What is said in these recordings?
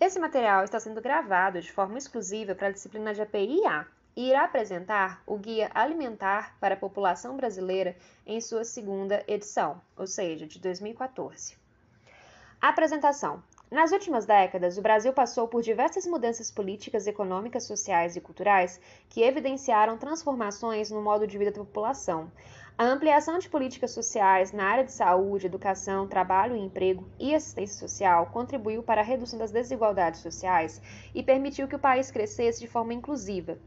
Esse material está sendo gravado de forma exclusiva para a disciplina de API-A e irá apresentar o Guia Alimentar para a População Brasileira em sua segunda edição, ou seja, de 2014. Apresentação. Nas últimas décadas, o Brasil passou por diversas mudanças políticas, econômicas, sociais e culturais que evidenciaram transformações no modo de vida da população. A ampliação de políticas sociais na área de saúde, educação, trabalho e emprego e assistência social contribuiu para a redução das desigualdades sociais e permitiu que o país crescesse de forma inclusiva.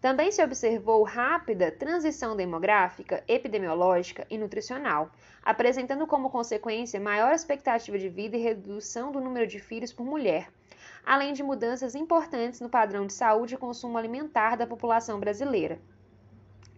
Também se observou rápida transição demográfica, epidemiológica e nutricional, apresentando como consequência maior expectativa de vida e redução do número de filhos por mulher, além de mudanças importantes no padrão de saúde e consumo alimentar da população brasileira.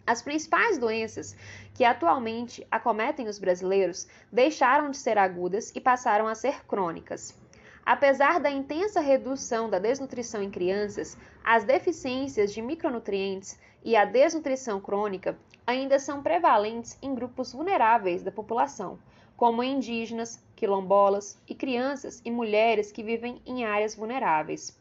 As principais doenças que atualmente acometem os brasileiros deixaram de ser agudas e passaram a ser crônicas. Apesar da intensa redução da desnutrição em crianças, as deficiências de micronutrientes e a desnutrição crônica ainda são prevalentes em grupos vulneráveis da população, como indígenas, quilombolas e crianças e mulheres que vivem em áreas vulneráveis.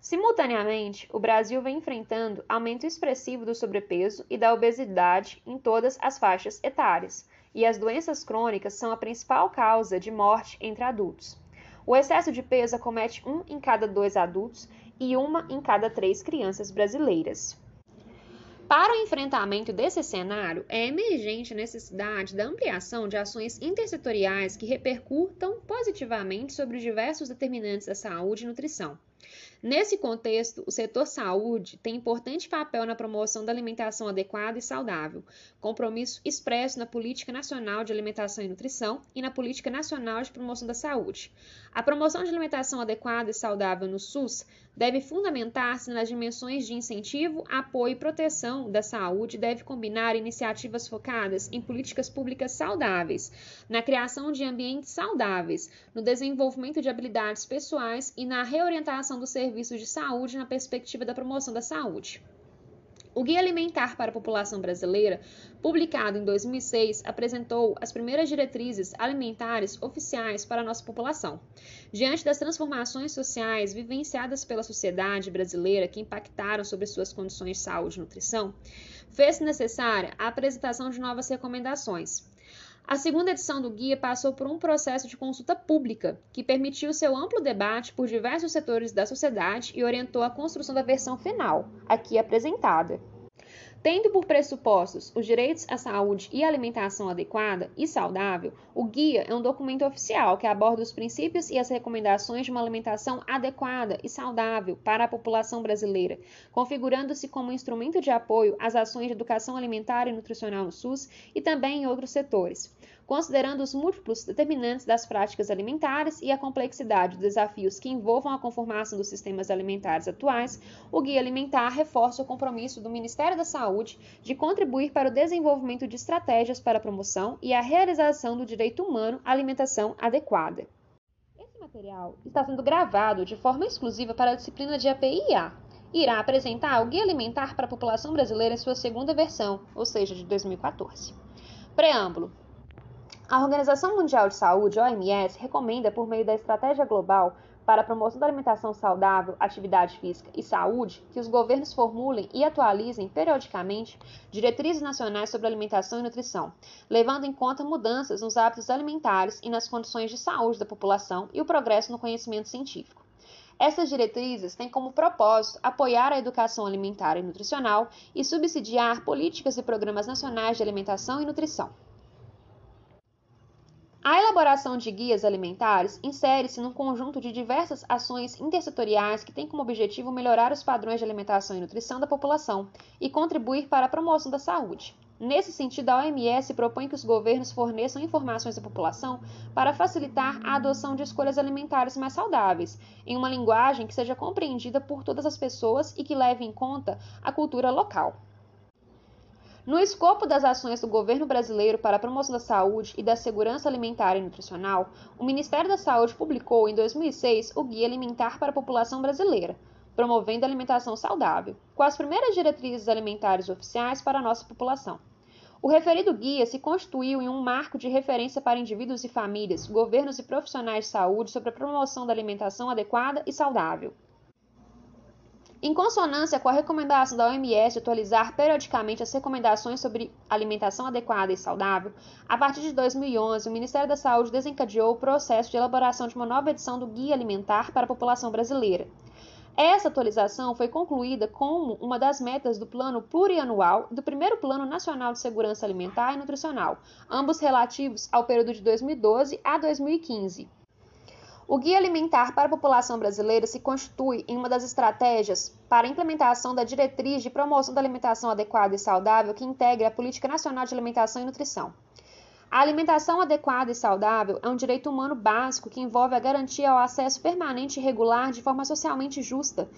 Simultaneamente, o Brasil vem enfrentando aumento expressivo do sobrepeso e da obesidade em todas as faixas etárias, e as doenças crônicas são a principal causa de morte entre adultos. O excesso de peso acomete um em cada dois adultos e uma em cada três crianças brasileiras. Para o enfrentamento desse cenário, é emergente a necessidade da ampliação de ações intersetoriais que repercutam positivamente sobre diversos determinantes da saúde e nutrição. Nesse contexto, o setor saúde tem importante papel na promoção da alimentação adequada e saudável, compromisso expresso na Política Nacional de Alimentação e Nutrição e na Política Nacional de Promoção da Saúde. A promoção de alimentação adequada e saudável no SUS deve fundamentar-se nas dimensões de incentivo, apoio e proteção da saúde e deve combinar iniciativas focadas em políticas públicas saudáveis, na criação de ambientes saudáveis, no desenvolvimento de habilidades pessoais e na reorientação dos serviços de saúde na perspectiva da promoção da saúde. O Guia Alimentar para a População Brasileira, publicado em 2006, apresentou as primeiras diretrizes alimentares oficiais para a nossa população. Diante das transformações sociais vivenciadas pela sociedade brasileira que impactaram sobre suas condições de saúde e nutrição, fez-se necessária a apresentação de novas recomendações. A segunda edição do guia passou por um processo de consulta pública, que permitiu seu amplo debate por diversos setores da sociedade e orientou a construção da versão final, aqui apresentada. Tendo por pressupostos os direitos à saúde e alimentação adequada e saudável, o guia é um documento oficial que aborda os princípios e as recomendações de uma alimentação adequada e saudável para a população brasileira, configurando-se como um instrumento de apoio às ações de educação alimentar e nutricional no SUS e também em outros setores considerando os múltiplos determinantes das práticas alimentares e a complexidade dos desafios que envolvam a conformação dos sistemas alimentares atuais, o Guia Alimentar reforça o compromisso do Ministério da Saúde de contribuir para o desenvolvimento de estratégias para a promoção e a realização do direito humano à alimentação adequada. Esse material está sendo gravado de forma exclusiva para a disciplina de API-A, irá apresentar o Guia Alimentar para a População Brasileira em sua segunda versão, ou seja, de 2014. Preâmbulo. A Organização Mundial de Saúde, OMS, recomenda, por meio da Estratégia Global para a Promoção da Alimentação Saudável, Atividade Física e Saúde, que os governos formulem e atualizem periodicamente diretrizes nacionais sobre alimentação e nutrição, levando em conta mudanças nos hábitos alimentares e nas condições de saúde da população e o progresso no conhecimento científico. Essas diretrizes têm como propósito apoiar a educação alimentar e nutricional e subsidiar políticas e programas nacionais de alimentação e nutrição. A elaboração de guias alimentares insere-se num conjunto de diversas ações intersetoriais que têm como objetivo melhorar os padrões de alimentação e nutrição da população e contribuir para a promoção da saúde. Nesse sentido, a OMS propõe que os governos forneçam informações à população para facilitar a adoção de escolhas alimentares mais saudáveis, em uma linguagem que seja compreendida por todas as pessoas e que leve em conta a cultura local. No escopo das ações do governo brasileiro para a promoção da saúde e da segurança alimentar e nutricional, o Ministério da Saúde publicou em 2006 o Guia Alimentar para a População Brasileira, promovendo a alimentação saudável, com as primeiras diretrizes alimentares oficiais para a nossa população. O referido guia se constituiu em um marco de referência para indivíduos e famílias, governos e profissionais de saúde sobre a promoção da alimentação adequada e saudável. Em consonância com a recomendação da OMS de atualizar periodicamente as recomendações sobre alimentação adequada e saudável, a partir de 2011, o Ministério da Saúde desencadeou o processo de elaboração de uma nova edição do Guia Alimentar para a População Brasileira. Essa atualização foi concluída como uma das metas do Plano Plurianual do primeiro Plano Nacional de Segurança Alimentar e Nutricional, ambos relativos ao período de 2012 a 2015. O Guia Alimentar para a População Brasileira se constitui em uma das estratégias para a implementação da diretriz de promoção da alimentação adequada e saudável que integra a Política Nacional de Alimentação e Nutrição. A alimentação adequada e saudável é um direito humano básico que envolve a garantia ao acesso permanente e regular de forma socialmente justa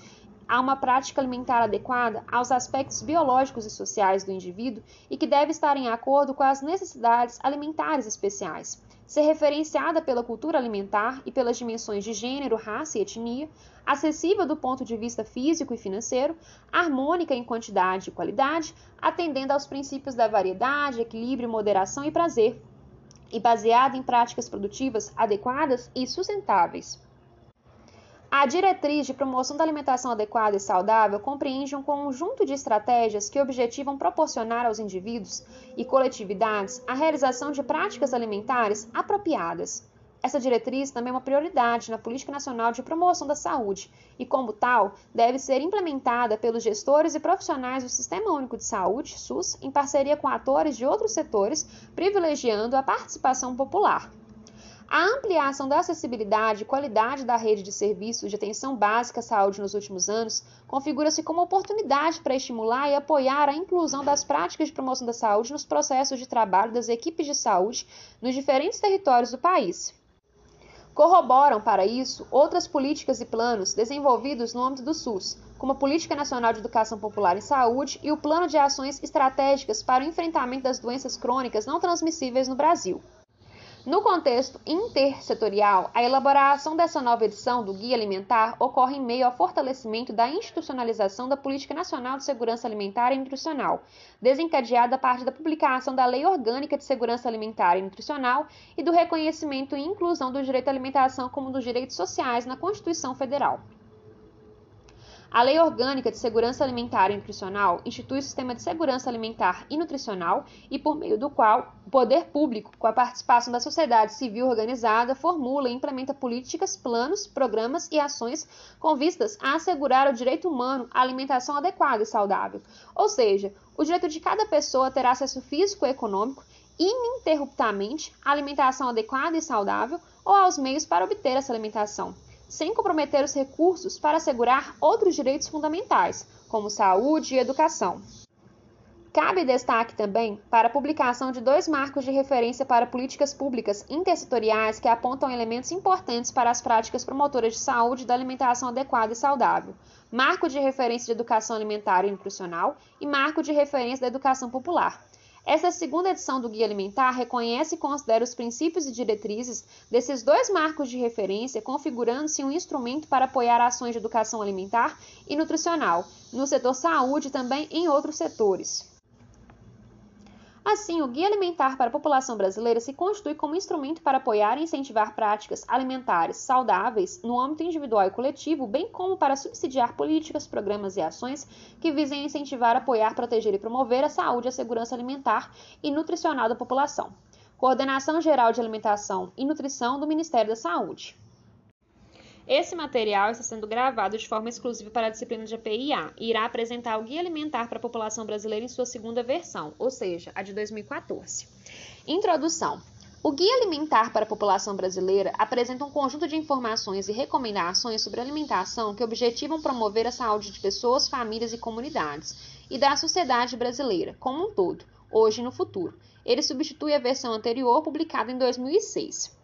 a uma prática alimentar adequada aos aspectos biológicos e sociais do indivíduo e que deve estar em acordo com as necessidades alimentares especiais ser referenciada pela cultura alimentar e pelas dimensões de gênero, raça e etnia, acessível do ponto de vista físico e financeiro, harmônica em quantidade e qualidade, atendendo aos princípios da variedade, equilíbrio, moderação e prazer, e baseada em práticas produtivas adequadas e sustentáveis. A diretriz de promoção da alimentação adequada e saudável compreende um conjunto de estratégias que objetivam proporcionar aos indivíduos e coletividades a realização de práticas alimentares apropriadas. Essa diretriz também é uma prioridade na Política Nacional de Promoção da Saúde e, como tal, deve ser implementada pelos gestores e profissionais do Sistema Único de Saúde, SUS, em parceria com atores de outros setores, privilegiando a participação popular. A ampliação da acessibilidade e qualidade da rede de serviços de atenção básica à saúde nos últimos anos configura-se como oportunidade para estimular e apoiar a inclusão das práticas de promoção da saúde nos processos de trabalho das equipes de saúde nos diferentes territórios do país. Corroboram, para isso, outras políticas e planos desenvolvidos no âmbito do SUS, como a Política Nacional de Educação Popular em Saúde e o Plano de Ações Estratégicas para o Enfrentamento das Doenças Crônicas Não Transmissíveis no Brasil. No contexto intersetorial, a elaboração dessa nova edição do Guia Alimentar ocorre em meio ao fortalecimento da institucionalização da Política Nacional de Segurança Alimentar e Nutricional, desencadeada a partir da publicação da Lei Orgânica de Segurança Alimentar e Nutricional e do reconhecimento e inclusão do direito à alimentação como um dos direitos sociais na Constituição Federal. A Lei Orgânica de Segurança Alimentar e Nutricional institui o Sistema de Segurança Alimentar e Nutricional e por meio do qual o poder público, com a participação da sociedade civil organizada, formula e implementa políticas, planos, programas e ações com vistas a assegurar o direito humano à alimentação adequada e saudável, ou seja, o direito de cada pessoa ter acesso físico e econômico ininterruptamente à alimentação adequada e saudável ou aos meios para obter essa alimentação sem comprometer os recursos para assegurar outros direitos fundamentais, como saúde e educação. Cabe destaque também para a publicação de dois marcos de referência para políticas públicas intersetoriais que apontam elementos importantes para as práticas promotoras de saúde e da alimentação adequada e saudável: Marco de Referência de Educação Alimentar e Nutricional e Marco de Referência da Educação Popular. Essa segunda edição do Guia Alimentar reconhece e considera os princípios e diretrizes desses dois marcos de referência, configurando-se um instrumento para apoiar ações de educação alimentar e nutricional, no setor saúde e também em outros setores. Assim, o Guia Alimentar para a População Brasileira se constitui como instrumento para apoiar e incentivar práticas alimentares saudáveis no âmbito individual e coletivo, bem como para subsidiar políticas, programas e ações que visem incentivar, apoiar, proteger e promover a saúde e a segurança alimentar e nutricional da população. Coordenação Geral de Alimentação e Nutrição do Ministério da Saúde. Esse material está sendo gravado de forma exclusiva para a disciplina de APIA e irá apresentar o Guia Alimentar para a População Brasileira em sua segunda versão, ou seja, a de 2014. Introdução. O Guia Alimentar para a População Brasileira apresenta um conjunto de informações e recomendações sobre alimentação que objetivam promover a saúde de pessoas, famílias e comunidades, e da sociedade brasileira como um todo, hoje e no futuro. Ele substitui a versão anterior, publicada em 2006.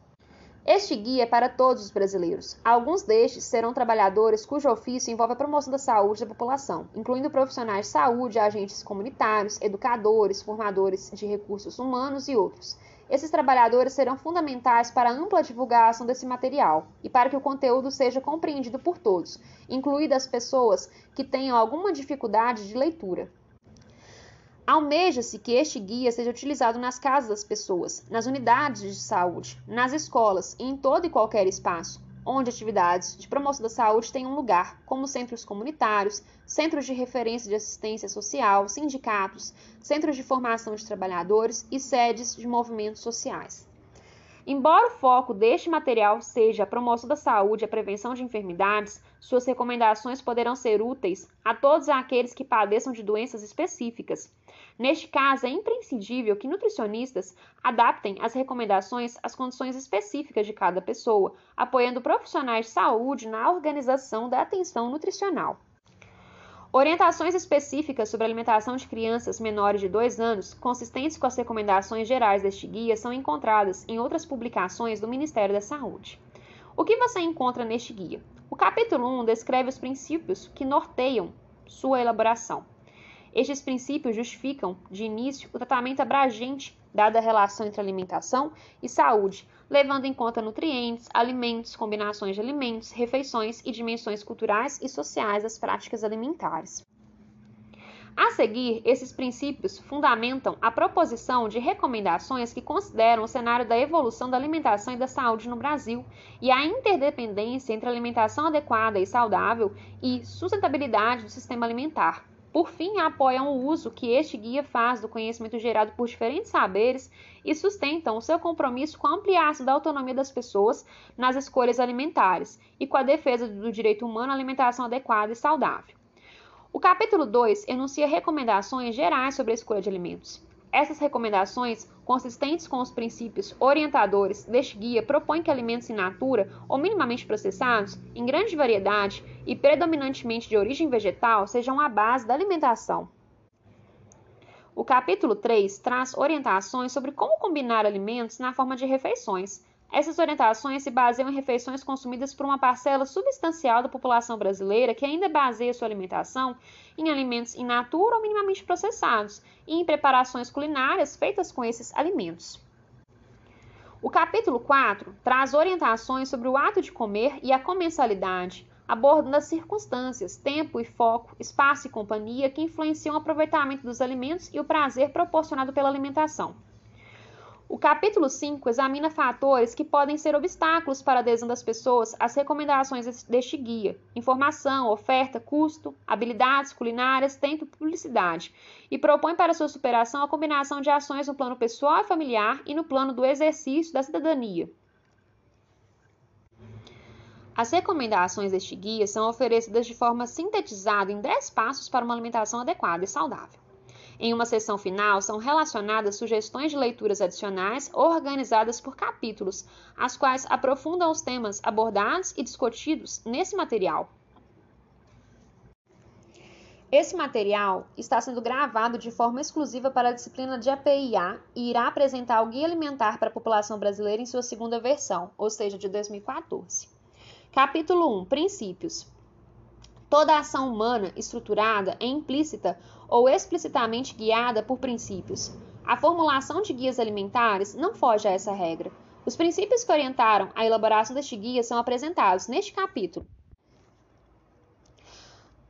Este guia é para todos os brasileiros. Alguns destes serão trabalhadores cujo ofício envolve a promoção da saúde da população, incluindo profissionais de saúde, agentes comunitários, educadores, formadores de recursos humanos e outros. Esses trabalhadores serão fundamentais para a ampla divulgação desse material e para que o conteúdo seja compreendido por todos, incluídas pessoas que tenham alguma dificuldade de leitura. Almeja-se que este guia seja utilizado nas casas das pessoas, nas unidades de saúde, nas escolas e em todo e qualquer espaço, onde atividades de promoção da saúde tenham lugar, como centros comunitários, centros de referência de assistência social, sindicatos, centros de formação de trabalhadores e sedes de movimentos sociais. Embora o foco deste material seja a promoção da saúde e a prevenção de enfermidades, suas recomendações poderão ser úteis a todos aqueles que padeçam de doenças específicas. Neste caso, é imprescindível que nutricionistas adaptem as recomendações às condições específicas de cada pessoa, apoiando profissionais de saúde na organização da atenção nutricional. Orientações específicas sobre alimentação de crianças menores de 2 anos, consistentes com as recomendações gerais deste guia, são encontradas em outras publicações do Ministério da Saúde. O que você encontra neste guia? O capítulo 1 descreve os princípios que norteiam sua elaboração. Estes princípios justificam, de início, o tratamento abrangente dada a relação entre alimentação e saúde, levando em conta nutrientes, alimentos, combinações de alimentos, refeições e dimensões culturais e sociais das práticas alimentares. A seguir, esses princípios fundamentam a proposição de recomendações que consideram o cenário da evolução da alimentação e da saúde no Brasil e a interdependência entre alimentação adequada e saudável e sustentabilidade do sistema alimentar, por fim, apoiam o uso que este guia faz do conhecimento gerado por diferentes saberes e sustentam o seu compromisso com a ampliação da autonomia das pessoas nas escolhas alimentares e com a defesa do direito humano à alimentação adequada e saudável. O capítulo 2 enuncia recomendações gerais sobre a escolha de alimentos. Essas recomendações, consistentes com os princípios orientadores deste guia, propõem que alimentos in natura ou minimamente processados, em grande variedade e predominantemente de origem vegetal, sejam a base da alimentação. O capítulo 3 traz orientações sobre como combinar alimentos na forma de refeições, essas orientações se baseiam em refeições consumidas por uma parcela substancial da população brasileira que ainda baseia sua alimentação em alimentos in natura ou minimamente processados e em preparações culinárias feitas com esses alimentos. O capítulo 4 traz orientações sobre o ato de comer e a comensalidade, abordando as circunstâncias, tempo e foco, espaço e companhia que influenciam o aproveitamento dos alimentos e o prazer proporcionado pela alimentação. O capítulo 5 examina fatores que podem ser obstáculos para a adesão das pessoas às recomendações deste guia: informação, oferta, custo, habilidades culinárias, tempo e publicidade, e propõe para sua superação a combinação de ações no plano pessoal e familiar e no plano do exercício da cidadania. As recomendações deste guia são oferecidas de forma sintetizada em 10 passos para uma alimentação adequada e saudável. Em uma seção final, são relacionadas sugestões de leituras adicionais organizadas por capítulos, as quais aprofundam os temas abordados e discutidos nesse material. Esse material está sendo gravado de forma exclusiva para a disciplina de APIA e irá apresentar o Guia Alimentar para a População Brasileira em sua segunda versão, ou seja, de 2014. Capítulo 1 Princípios Toda ação humana estruturada é implícita ou explicitamente guiada por princípios. A formulação de guias alimentares não foge a essa regra. Os princípios que orientaram a elaboração deste guia são apresentados neste capítulo.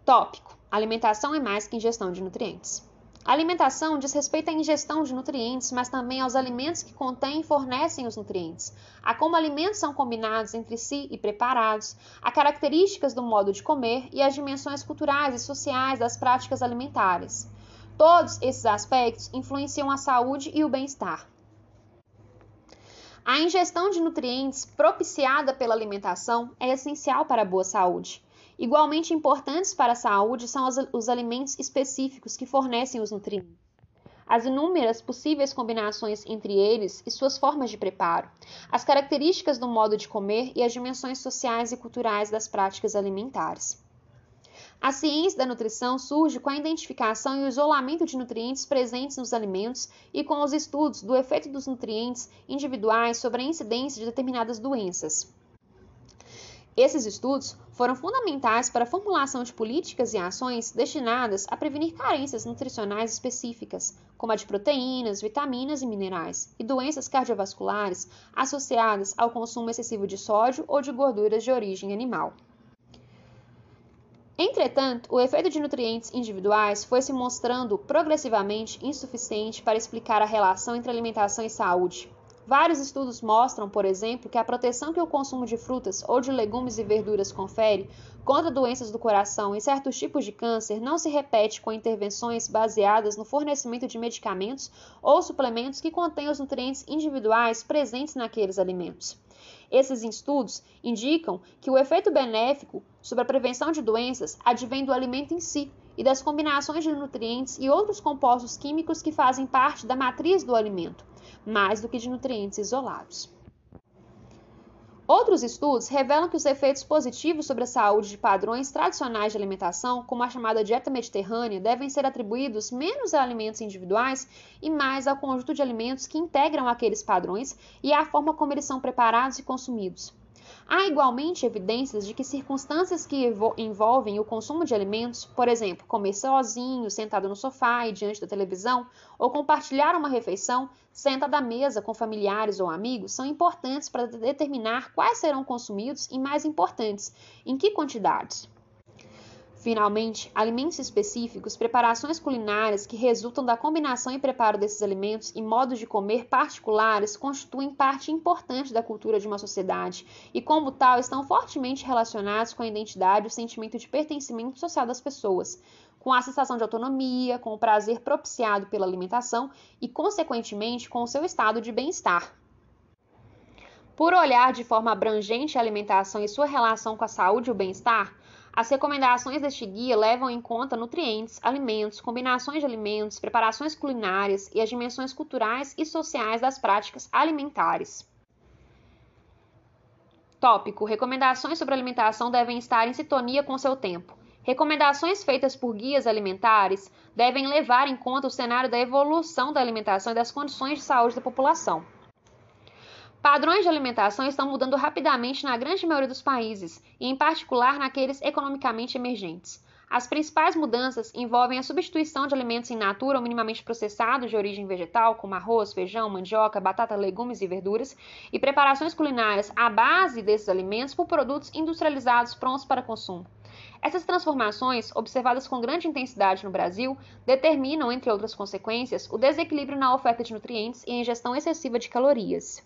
Tópico: Alimentação é mais que ingestão de nutrientes. A alimentação diz respeito à ingestão de nutrientes, mas também aos alimentos que contêm e fornecem os nutrientes, a como alimentos são combinados entre si e preparados, a características do modo de comer e as dimensões culturais e sociais das práticas alimentares. Todos esses aspectos influenciam a saúde e o bem-estar. A ingestão de nutrientes propiciada pela alimentação é essencial para a boa saúde. Igualmente importantes para a saúde são os, os alimentos específicos que fornecem os nutrientes as inúmeras possíveis combinações entre eles e suas formas de preparo, as características do modo de comer e as dimensões sociais e culturais das práticas alimentares. A ciência da nutrição surge com a identificação e o isolamento de nutrientes presentes nos alimentos e com os estudos do efeito dos nutrientes individuais sobre a incidência de determinadas doenças. Esses estudos foram fundamentais para a formulação de políticas e ações destinadas a prevenir carências nutricionais específicas, como a de proteínas, vitaminas e minerais, e doenças cardiovasculares associadas ao consumo excessivo de sódio ou de gorduras de origem animal. Entretanto, o efeito de nutrientes individuais foi se mostrando progressivamente insuficiente para explicar a relação entre alimentação e saúde. Vários estudos mostram, por exemplo, que a proteção que o consumo de frutas ou de legumes e verduras confere contra doenças do coração e certos tipos de câncer não se repete com intervenções baseadas no fornecimento de medicamentos ou suplementos que contêm os nutrientes individuais presentes naqueles alimentos. Esses estudos indicam que o efeito benéfico sobre a prevenção de doenças advém do alimento em si e das combinações de nutrientes e outros compostos químicos que fazem parte da matriz do alimento, mais do que de nutrientes isolados. Outros estudos revelam que os efeitos positivos sobre a saúde de padrões tradicionais de alimentação, como a chamada dieta mediterrânea, devem ser atribuídos menos a alimentos individuais e mais ao conjunto de alimentos que integram aqueles padrões e à forma como eles são preparados e consumidos. Há igualmente evidências de que circunstâncias que envolvem o consumo de alimentos, por exemplo, comer sozinho, sentado no sofá e diante da televisão, ou compartilhar uma refeição, sentado à mesa com familiares ou amigos, são importantes para determinar quais serão consumidos e, mais importantes, em que quantidades. Finalmente, alimentos específicos, preparações culinárias que resultam da combinação e preparo desses alimentos e modos de comer particulares constituem parte importante da cultura de uma sociedade e, como tal, estão fortemente relacionados com a identidade e o sentimento de pertencimento social das pessoas, com a sensação de autonomia, com o prazer propiciado pela alimentação e, consequentemente, com o seu estado de bem-estar. Por olhar de forma abrangente a alimentação e sua relação com a saúde e o bem-estar, as recomendações deste guia levam em conta nutrientes, alimentos, combinações de alimentos, preparações culinárias e as dimensões culturais e sociais das práticas alimentares. Tópico: Recomendações sobre alimentação devem estar em sintonia com seu tempo. Recomendações feitas por guias alimentares devem levar em conta o cenário da evolução da alimentação e das condições de saúde da população. Padrões de alimentação estão mudando rapidamente na grande maioria dos países, e em particular naqueles economicamente emergentes. As principais mudanças envolvem a substituição de alimentos in natura ou minimamente processados de origem vegetal, como arroz, feijão, mandioca, batata, legumes e verduras, e preparações culinárias à base desses alimentos por produtos industrializados prontos para consumo. Essas transformações, observadas com grande intensidade no Brasil, determinam, entre outras consequências, o desequilíbrio na oferta de nutrientes e a ingestão excessiva de calorias.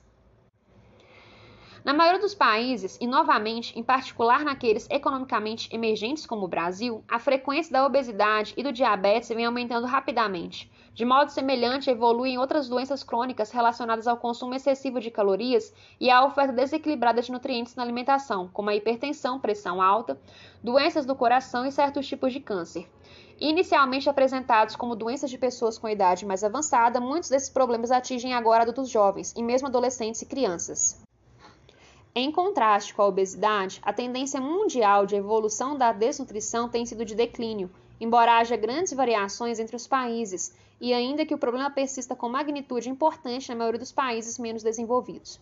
Na maioria dos países, e novamente, em particular naqueles economicamente emergentes como o Brasil, a frequência da obesidade e do diabetes vem aumentando rapidamente. De modo semelhante, evoluem outras doenças crônicas relacionadas ao consumo excessivo de calorias e à oferta desequilibrada de nutrientes na alimentação, como a hipertensão, pressão alta, doenças do coração e certos tipos de câncer. Inicialmente apresentados como doenças de pessoas com idade mais avançada, muitos desses problemas atingem agora adultos jovens e mesmo adolescentes e crianças. Em contraste com a obesidade, a tendência mundial de evolução da desnutrição tem sido de declínio, embora haja grandes variações entre os países e ainda que o problema persista com magnitude importante na maioria dos países menos desenvolvidos.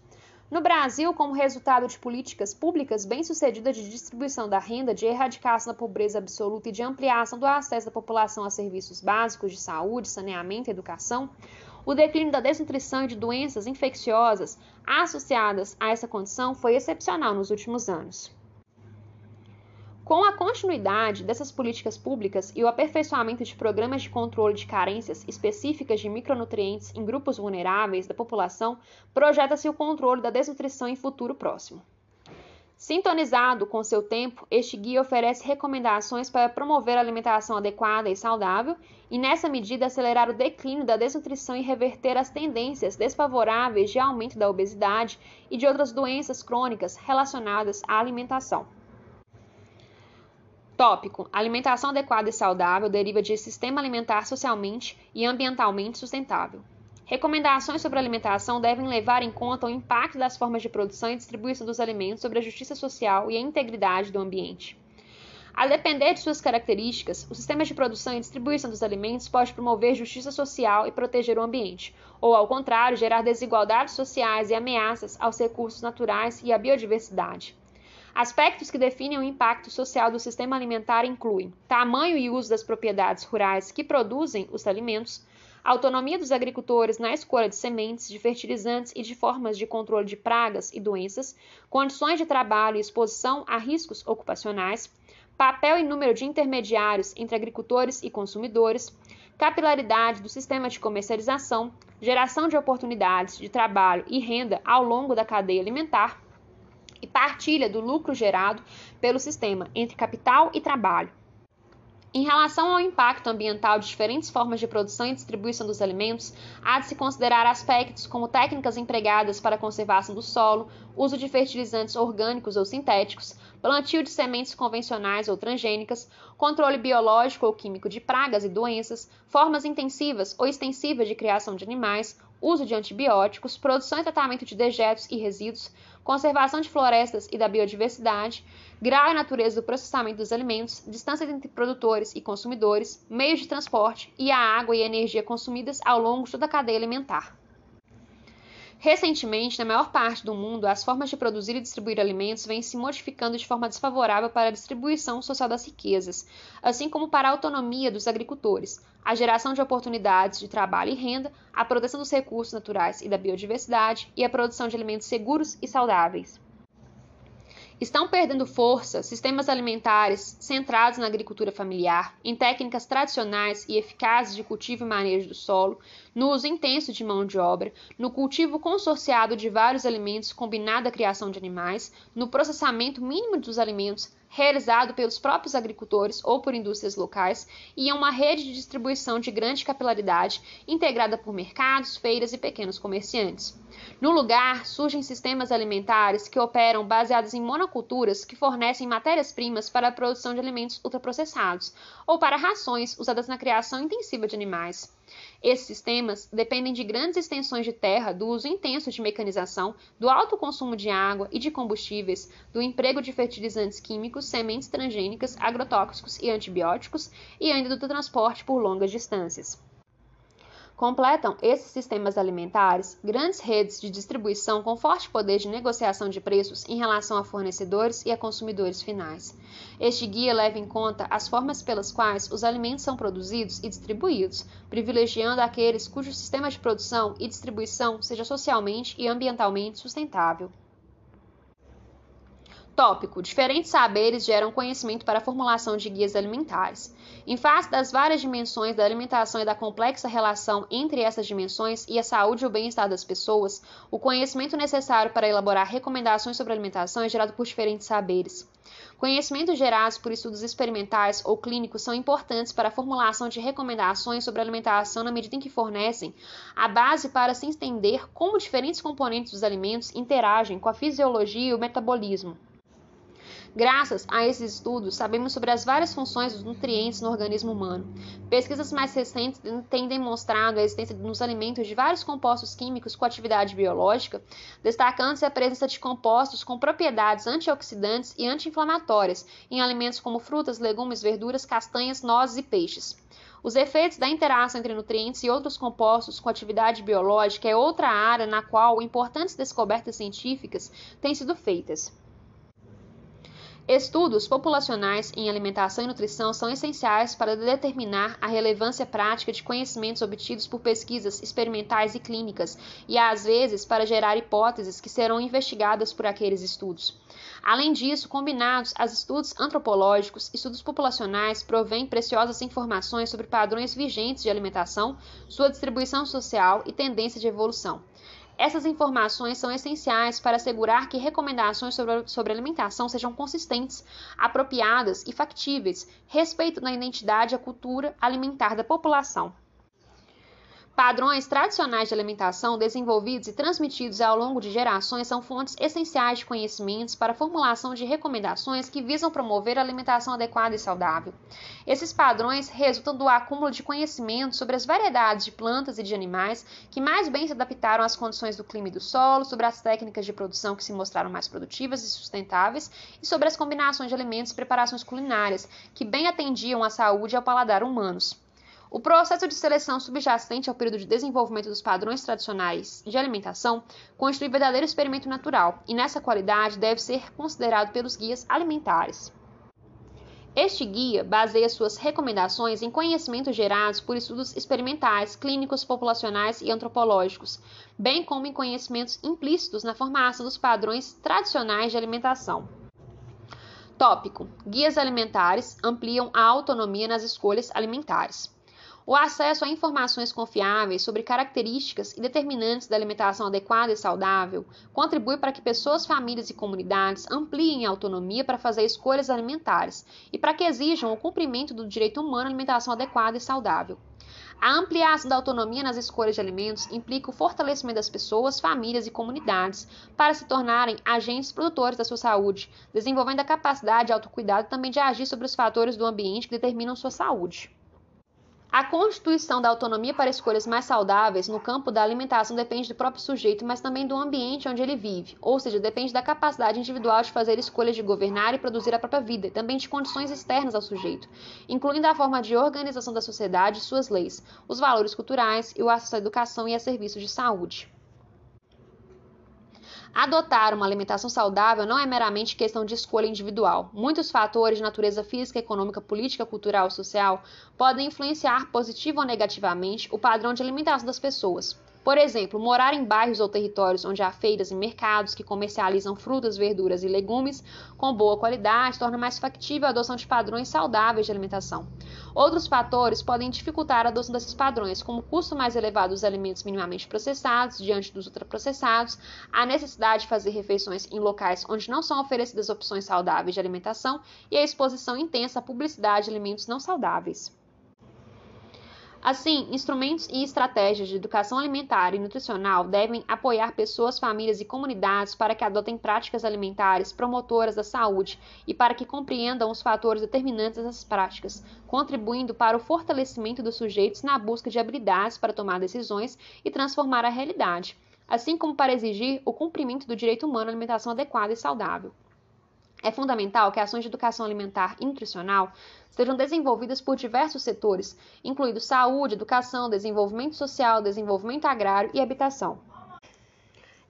No Brasil, como resultado de políticas públicas bem-sucedidas de distribuição da renda, de erradicação da pobreza absoluta e de ampliação do acesso da população a serviços básicos de saúde, saneamento e educação, o declínio da desnutrição e de doenças infecciosas associadas a essa condição foi excepcional nos últimos anos. Com a continuidade dessas políticas públicas e o aperfeiçoamento de programas de controle de carências específicas de micronutrientes em grupos vulneráveis da população, projeta-se o controle da desnutrição em futuro próximo. Sintonizado com seu tempo, este guia oferece recomendações para promover a alimentação adequada e saudável e, nessa medida, acelerar o declínio da desnutrição e reverter as tendências desfavoráveis de aumento da obesidade e de outras doenças crônicas relacionadas à alimentação. Tópico: Alimentação adequada e saudável deriva de sistema alimentar socialmente e ambientalmente sustentável. Recomendações sobre alimentação devem levar em conta o impacto das formas de produção e distribuição dos alimentos sobre a justiça social e a integridade do ambiente. A depender de suas características, o sistema de produção e distribuição dos alimentos pode promover justiça social e proteger o ambiente, ou, ao contrário, gerar desigualdades sociais e ameaças aos recursos naturais e à biodiversidade. Aspectos que definem o impacto social do sistema alimentar incluem tamanho e uso das propriedades rurais que produzem os alimentos, autonomia dos agricultores na escolha de sementes, de fertilizantes e de formas de controle de pragas e doenças, condições de trabalho e exposição a riscos ocupacionais, papel e número de intermediários entre agricultores e consumidores, capilaridade do sistema de comercialização, geração de oportunidades de trabalho e renda ao longo da cadeia alimentar e partilha do lucro gerado pelo sistema entre capital e trabalho. Em relação ao impacto ambiental de diferentes formas de produção e distribuição dos alimentos, há de se considerar aspectos como técnicas empregadas para a conservação do solo, uso de fertilizantes orgânicos ou sintéticos, plantio de sementes convencionais ou transgênicas, controle biológico ou químico de pragas e doenças, formas intensivas ou extensivas de criação de animais, uso de antibióticos, produção e tratamento de dejetos e resíduos, conservação de florestas e da biodiversidade, grau e natureza do processamento dos alimentos, distância entre produtores e consumidores, meios de transporte e a água e energia consumidas ao longo de toda a cadeia alimentar. Recentemente, na maior parte do mundo, as formas de produzir e distribuir alimentos vêm se modificando de forma desfavorável para a distribuição social das riquezas, assim como para a autonomia dos agricultores, a geração de oportunidades de trabalho e renda, a proteção dos recursos naturais e da biodiversidade e a produção de alimentos seguros e saudáveis. Estão perdendo força sistemas alimentares centrados na agricultura familiar, em técnicas tradicionais e eficazes de cultivo e manejo do solo, no uso intenso de mão de obra, no cultivo consorciado de vários alimentos combinado à criação de animais, no processamento mínimo dos alimentos realizado pelos próprios agricultores ou por indústrias locais, e em uma rede de distribuição de grande capilaridade, integrada por mercados, feiras e pequenos comerciantes. No lugar, surgem sistemas alimentares que operam baseados em monoculturas que fornecem matérias-primas para a produção de alimentos ultraprocessados, ou para rações usadas na criação intensiva de animais. Esses sistemas dependem de grandes extensões de terra, do uso intenso de mecanização, do alto consumo de água e de combustíveis, do emprego de fertilizantes químicos, sementes transgênicas, agrotóxicos e antibióticos, e ainda do transporte por longas distâncias. Completam esses sistemas alimentares grandes redes de distribuição com forte poder de negociação de preços em relação a fornecedores e a consumidores finais. Este guia leva em conta as formas pelas quais os alimentos são produzidos e distribuídos, privilegiando aqueles cujo sistema de produção e distribuição seja socialmente e ambientalmente sustentável. Tópico: Diferentes saberes geram conhecimento para a formulação de guias alimentares. Em face das várias dimensões da alimentação e da complexa relação entre essas dimensões e a saúde e o bem-estar das pessoas, o conhecimento necessário para elaborar recomendações sobre alimentação é gerado por diferentes saberes. Conhecimentos gerados por estudos experimentais ou clínicos são importantes para a formulação de recomendações sobre alimentação na medida em que fornecem a base para se entender como diferentes componentes dos alimentos interagem com a fisiologia e o metabolismo. Graças a esses estudos, sabemos sobre as várias funções dos nutrientes no organismo humano. Pesquisas mais recentes têm demonstrado a existência nos alimentos de vários compostos químicos com atividade biológica, destacando-se a presença de compostos com propriedades antioxidantes e anti-inflamatórias em alimentos como frutas, legumes, verduras, castanhas, nozes e peixes. Os efeitos da interação entre nutrientes e outros compostos com atividade biológica é outra área na qual importantes descobertas científicas têm sido feitas. Estudos populacionais em alimentação e nutrição são essenciais para determinar a relevância prática de conhecimentos obtidos por pesquisas experimentais e clínicas e, às vezes, para gerar hipóteses que serão investigadas por aqueles estudos. Além disso, combinados a estudos antropológicos, estudos populacionais provêm preciosas informações sobre padrões vigentes de alimentação, sua distribuição social e tendência de evolução. Essas informações são essenciais para assegurar que recomendações sobre, alimentação sejam consistentes, apropriadas e factíveis, respeitando a identidade e a cultura alimentar da população. Padrões tradicionais de alimentação desenvolvidos e transmitidos ao longo de gerações são fontes essenciais de conhecimentos para a formulação de recomendações que visam promover a alimentação adequada e saudável. Esses padrões resultam do acúmulo de conhecimento sobre as variedades de plantas e de animais que mais bem se adaptaram às condições do clima e do solo, sobre as técnicas de produção que se mostraram mais produtivas e sustentáveis e sobre as combinações de alimentos e preparações culinárias que bem atendiam à saúde e ao paladar humanos. O processo de seleção subjacente ao período de desenvolvimento dos padrões tradicionais de alimentação constitui verdadeiro experimento natural e, nessa qualidade, deve ser considerado pelos guias alimentares. Este guia baseia suas recomendações em conhecimentos gerados por estudos experimentais, clínicos, populacionais e antropológicos, bem como em conhecimentos implícitos na formação dos padrões tradicionais de alimentação. Tópico: Guias alimentares ampliam a autonomia nas escolhas alimentares. O acesso a informações confiáveis sobre características e determinantes da alimentação adequada e saudável contribui para que pessoas, famílias e comunidades ampliem a autonomia para fazer escolhas alimentares e para que exijam o cumprimento do direito humano à alimentação adequada e saudável. A ampliação da autonomia nas escolhas de alimentos implica o fortalecimento das pessoas, famílias e comunidades para se tornarem agentes produtores da sua saúde, desenvolvendo a capacidade de autocuidado e também de agir sobre os fatores do ambiente que determinam sua saúde. A constituição da autonomia para escolhas mais saudáveis no campo da alimentação depende do próprio sujeito, mas também do ambiente onde ele vive, ou seja, depende da capacidade individual de fazer escolhas de governar e produzir a própria vida, e também de condições externas ao sujeito, incluindo a forma de organização da sociedade e suas leis, os valores culturais e o acesso à educação e a serviços de saúde. Adotar uma alimentação saudável não é meramente questão de escolha individual. Muitos fatores de natureza física, econômica, política, cultural social podem influenciar positiva ou negativamente o padrão de alimentação das pessoas. Por exemplo, morar em bairros ou territórios onde há feiras e mercados que comercializam frutas, verduras e legumes com boa qualidade torna mais factível a adoção de padrões saudáveis de alimentação. Outros fatores podem dificultar a adoção desses padrões, como o custo mais elevado dos alimentos minimamente processados diante dos ultraprocessados, a necessidade de fazer refeições em locais onde não são oferecidas opções saudáveis de alimentação e a exposição intensa à publicidade de alimentos não saudáveis. Assim, instrumentos e estratégias de educação alimentar e nutricional devem apoiar pessoas, famílias e comunidades para que adotem práticas alimentares promotoras da saúde e para que compreendam os fatores determinantes dessas práticas, contribuindo para o fortalecimento dos sujeitos na busca de habilidades para tomar decisões e transformar a realidade, assim como para exigir o cumprimento do direito humano à alimentação adequada e saudável. É fundamental que ações de educação alimentar e nutricional sejam desenvolvidas por diversos setores, incluindo saúde, educação, desenvolvimento social, desenvolvimento agrário e habitação.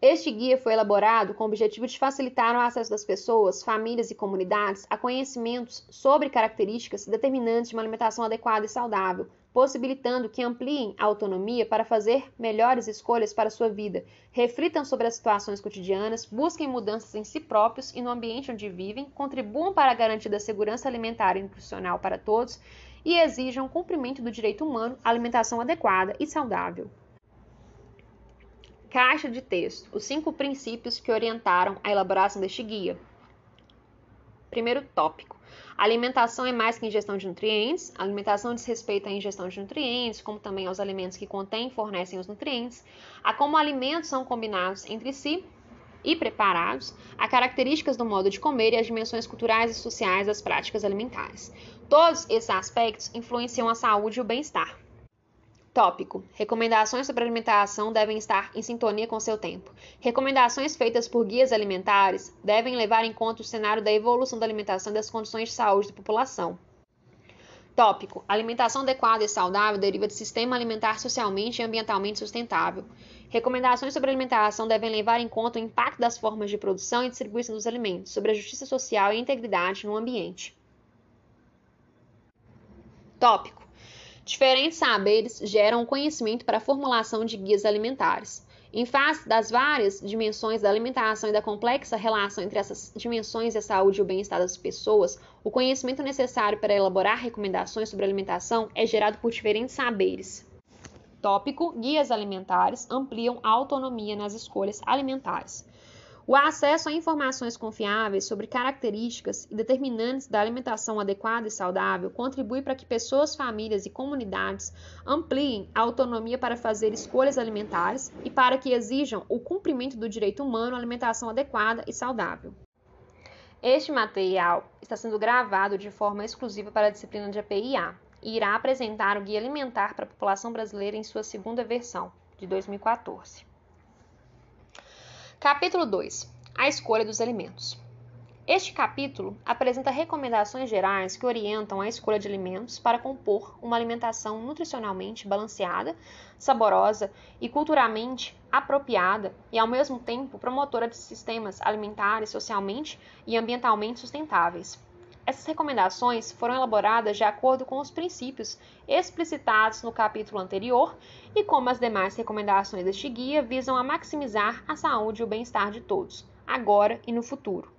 Este guia foi elaborado com o objetivo de facilitar o acesso das pessoas, famílias e comunidades a conhecimentos sobre características determinantes de uma alimentação adequada e saudável, possibilitando que ampliem a autonomia para fazer melhores escolhas para sua vida, reflitam sobre as situações cotidianas, busquem mudanças em si próprios e no ambiente onde vivem, contribuam para a garantia da segurança alimentar e nutricional para todos e exijam cumprimento do direito humano à alimentação adequada e saudável. Caixa de texto: os cinco princípios que orientaram a elaboração deste guia. Primeiro tópico: a alimentação é mais que ingestão de nutrientes. A alimentação diz respeito à ingestão de nutrientes, como também aos alimentos que contêm e fornecem os nutrientes, a como alimentos são combinados entre si e preparados, a características do modo de comer e as dimensões culturais e sociais das práticas alimentares. Todos esses aspectos influenciam a saúde e o bem-estar. Tópico: Recomendações sobre alimentação devem estar em sintonia com seu tempo. Recomendações feitas por guias alimentares devem levar em conta o cenário da evolução da alimentação e das condições de saúde da população. Tópico: Alimentação adequada e saudável deriva de sistema alimentar socialmente e ambientalmente sustentável. Recomendações sobre alimentação devem levar em conta o impacto das formas de produção e distribuição dos alimentos sobre a justiça social e a integridade no ambiente. Tópico: Diferentes saberes geram conhecimento para a formulação de guias alimentares. Em face das várias dimensões da alimentação e da complexa relação entre essas dimensões e a saúde e o bem-estar das pessoas, o conhecimento necessário para elaborar recomendações sobre alimentação é gerado por diferentes saberes. Tópico: Guias alimentares ampliam a autonomia nas escolhas alimentares. O acesso a informações confiáveis sobre características e determinantes da alimentação adequada e saudável contribui para que pessoas, famílias e comunidades ampliem a autonomia para fazer escolhas alimentares e para que exijam o cumprimento do direito humano à alimentação adequada e saudável. Este material está sendo gravado de forma exclusiva para a disciplina de APIA e irá apresentar o Guia Alimentar para a População Brasileira em sua segunda versão, de 2014. Capítulo 2 A escolha dos alimentos. Este capítulo apresenta recomendações gerais que orientam a escolha de alimentos para compor uma alimentação nutricionalmente balanceada, saborosa e culturalmente apropriada e, ao mesmo tempo, promotora de sistemas alimentares socialmente e ambientalmente sustentáveis. Essas recomendações foram elaboradas de acordo com os princípios explicitados no capítulo anterior e, como as demais recomendações deste guia, visam a maximizar a saúde e o bem-estar de todos, agora e no futuro.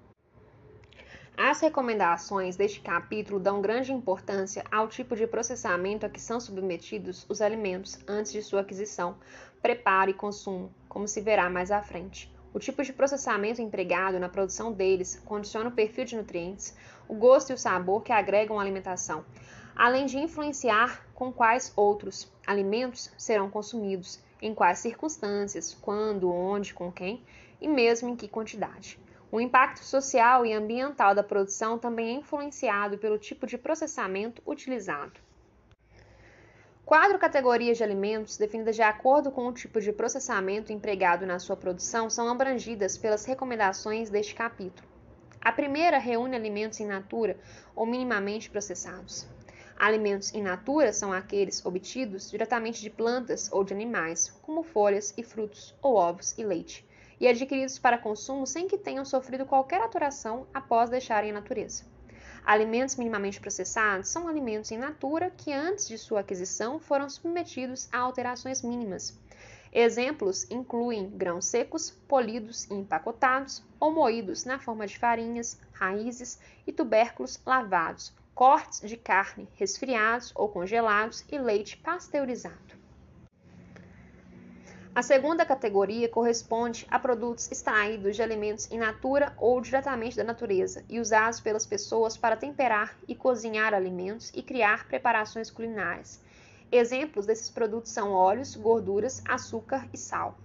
As recomendações deste capítulo dão grande importância ao tipo de processamento a que são submetidos os alimentos antes de sua aquisição, preparo e consumo, como se verá mais à frente. O tipo de processamento empregado na produção deles condiciona o perfil de nutrientes, o gosto e o sabor que agregam à alimentação, além de influenciar com quais outros alimentos serão consumidos, em quais circunstâncias, quando, onde, com quem e mesmo em que quantidade. O impacto social e ambiental da produção também é influenciado pelo tipo de processamento utilizado. Quatro categorias de alimentos, definidas de acordo com o tipo de processamento empregado na sua produção, são abrangidas pelas recomendações deste capítulo. A primeira reúne alimentos in natura ou minimamente processados. Alimentos in natura são aqueles obtidos diretamente de plantas ou de animais, como folhas e frutos, ou ovos e leite e adquiridos para consumo sem que tenham sofrido qualquer alteração após deixarem a natureza. Alimentos minimamente processados são alimentos em natura que, antes de sua aquisição, foram submetidos a alterações mínimas. Exemplos incluem grãos secos, polidos e empacotados ou moídos na forma de farinhas, raízes e tubérculos lavados, cortes de carne resfriados ou congelados e leite pasteurizado. A segunda categoria corresponde a produtos extraídos de alimentos in natura ou diretamente da natureza e usados pelas pessoas para temperar e cozinhar alimentos e criar preparações culinárias. Exemplos desses produtos são óleos, gorduras, açúcar e sal.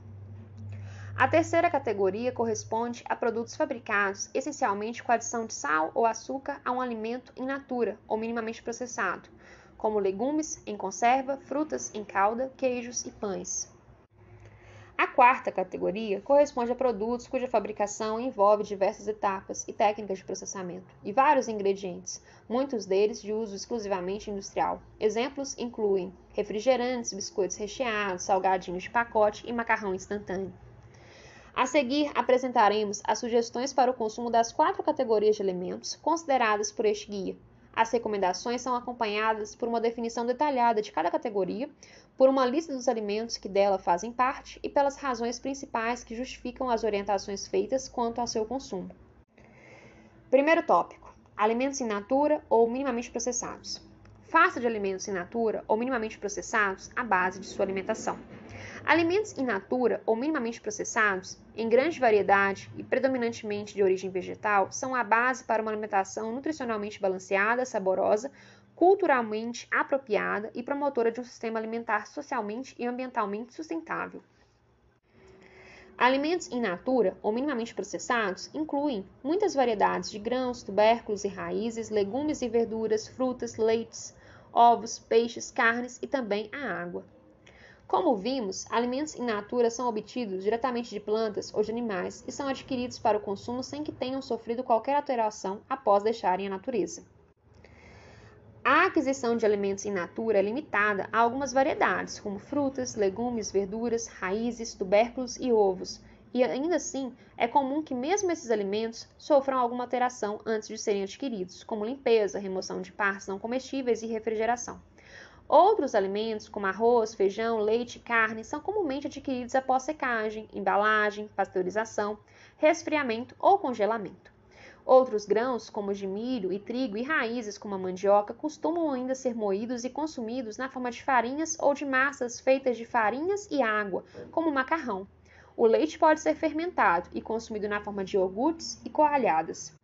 A terceira categoria corresponde a produtos fabricados essencialmente com adição de sal ou açúcar a um alimento in natura ou minimamente processado, como legumes em conserva, frutas em calda, queijos e pães. A quarta categoria corresponde a produtos cuja fabricação envolve diversas etapas e técnicas de processamento e vários ingredientes, muitos deles de uso exclusivamente industrial. Exemplos incluem refrigerantes, biscoitos recheados, salgadinhos de pacote e macarrão instantâneo. A seguir, apresentaremos as sugestões para o consumo das quatro categorias de alimentos consideradas por este guia, as recomendações são acompanhadas por uma definição detalhada de cada categoria, por uma lista dos alimentos que dela fazem parte e pelas razões principais que justificam as orientações feitas quanto ao seu consumo. Primeiro tópico: alimentos in natura ou minimamente processados. Faça de alimentos in natura ou minimamente processados a base de sua alimentação. Alimentos in natura ou minimamente processados, em grande variedade e predominantemente de origem vegetal, são a base para uma alimentação nutricionalmente balanceada, saborosa, culturalmente apropriada e promotora de um sistema alimentar socialmente e ambientalmente sustentável. Alimentos in natura ou minimamente processados incluem muitas variedades de grãos, tubérculos e raízes, legumes e verduras, frutas, leites, ovos, peixes, carnes e também a água. Como vimos, alimentos in natura são obtidos diretamente de plantas ou de animais e são adquiridos para o consumo sem que tenham sofrido qualquer alteração após deixarem a natureza. A aquisição de alimentos in natura é limitada a algumas variedades, como frutas, legumes, verduras, raízes, tubérculos e ovos, e ainda assim é comum que mesmo esses alimentos sofram alguma alteração antes de serem adquiridos, como limpeza, remoção de partes não comestíveis e refrigeração. Outros alimentos, como arroz, feijão, leite e carne, são comumente adquiridos após secagem, embalagem, pasteurização, resfriamento ou congelamento. Outros grãos, como de milho e trigo e raízes como a mandioca, costumam ainda ser moídos e consumidos na forma de farinhas ou de massas feitas de farinhas e água, como o macarrão. O leite pode ser fermentado e consumido na forma de iogurtes e coalhadas.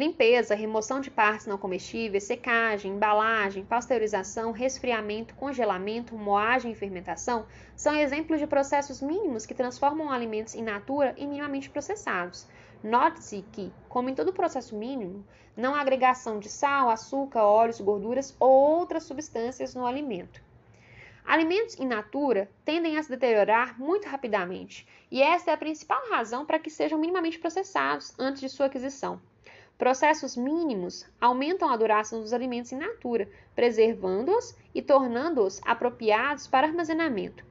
Limpeza, remoção de partes não comestíveis, secagem, embalagem, pasteurização, resfriamento, congelamento, moagem e fermentação são exemplos de processos mínimos que transformam alimentos in natura em minimamente processados. Note-se que, como em todo processo mínimo, não há agregação de sal, açúcar, óleos, gorduras ou outras substâncias no alimento. Alimentos in natura tendem a se deteriorar muito rapidamente, e esta é a principal razão para que sejam minimamente processados antes de sua aquisição. Processos mínimos aumentam a duração dos alimentos in natura, preservando-os e tornando-os apropriados para armazenamento.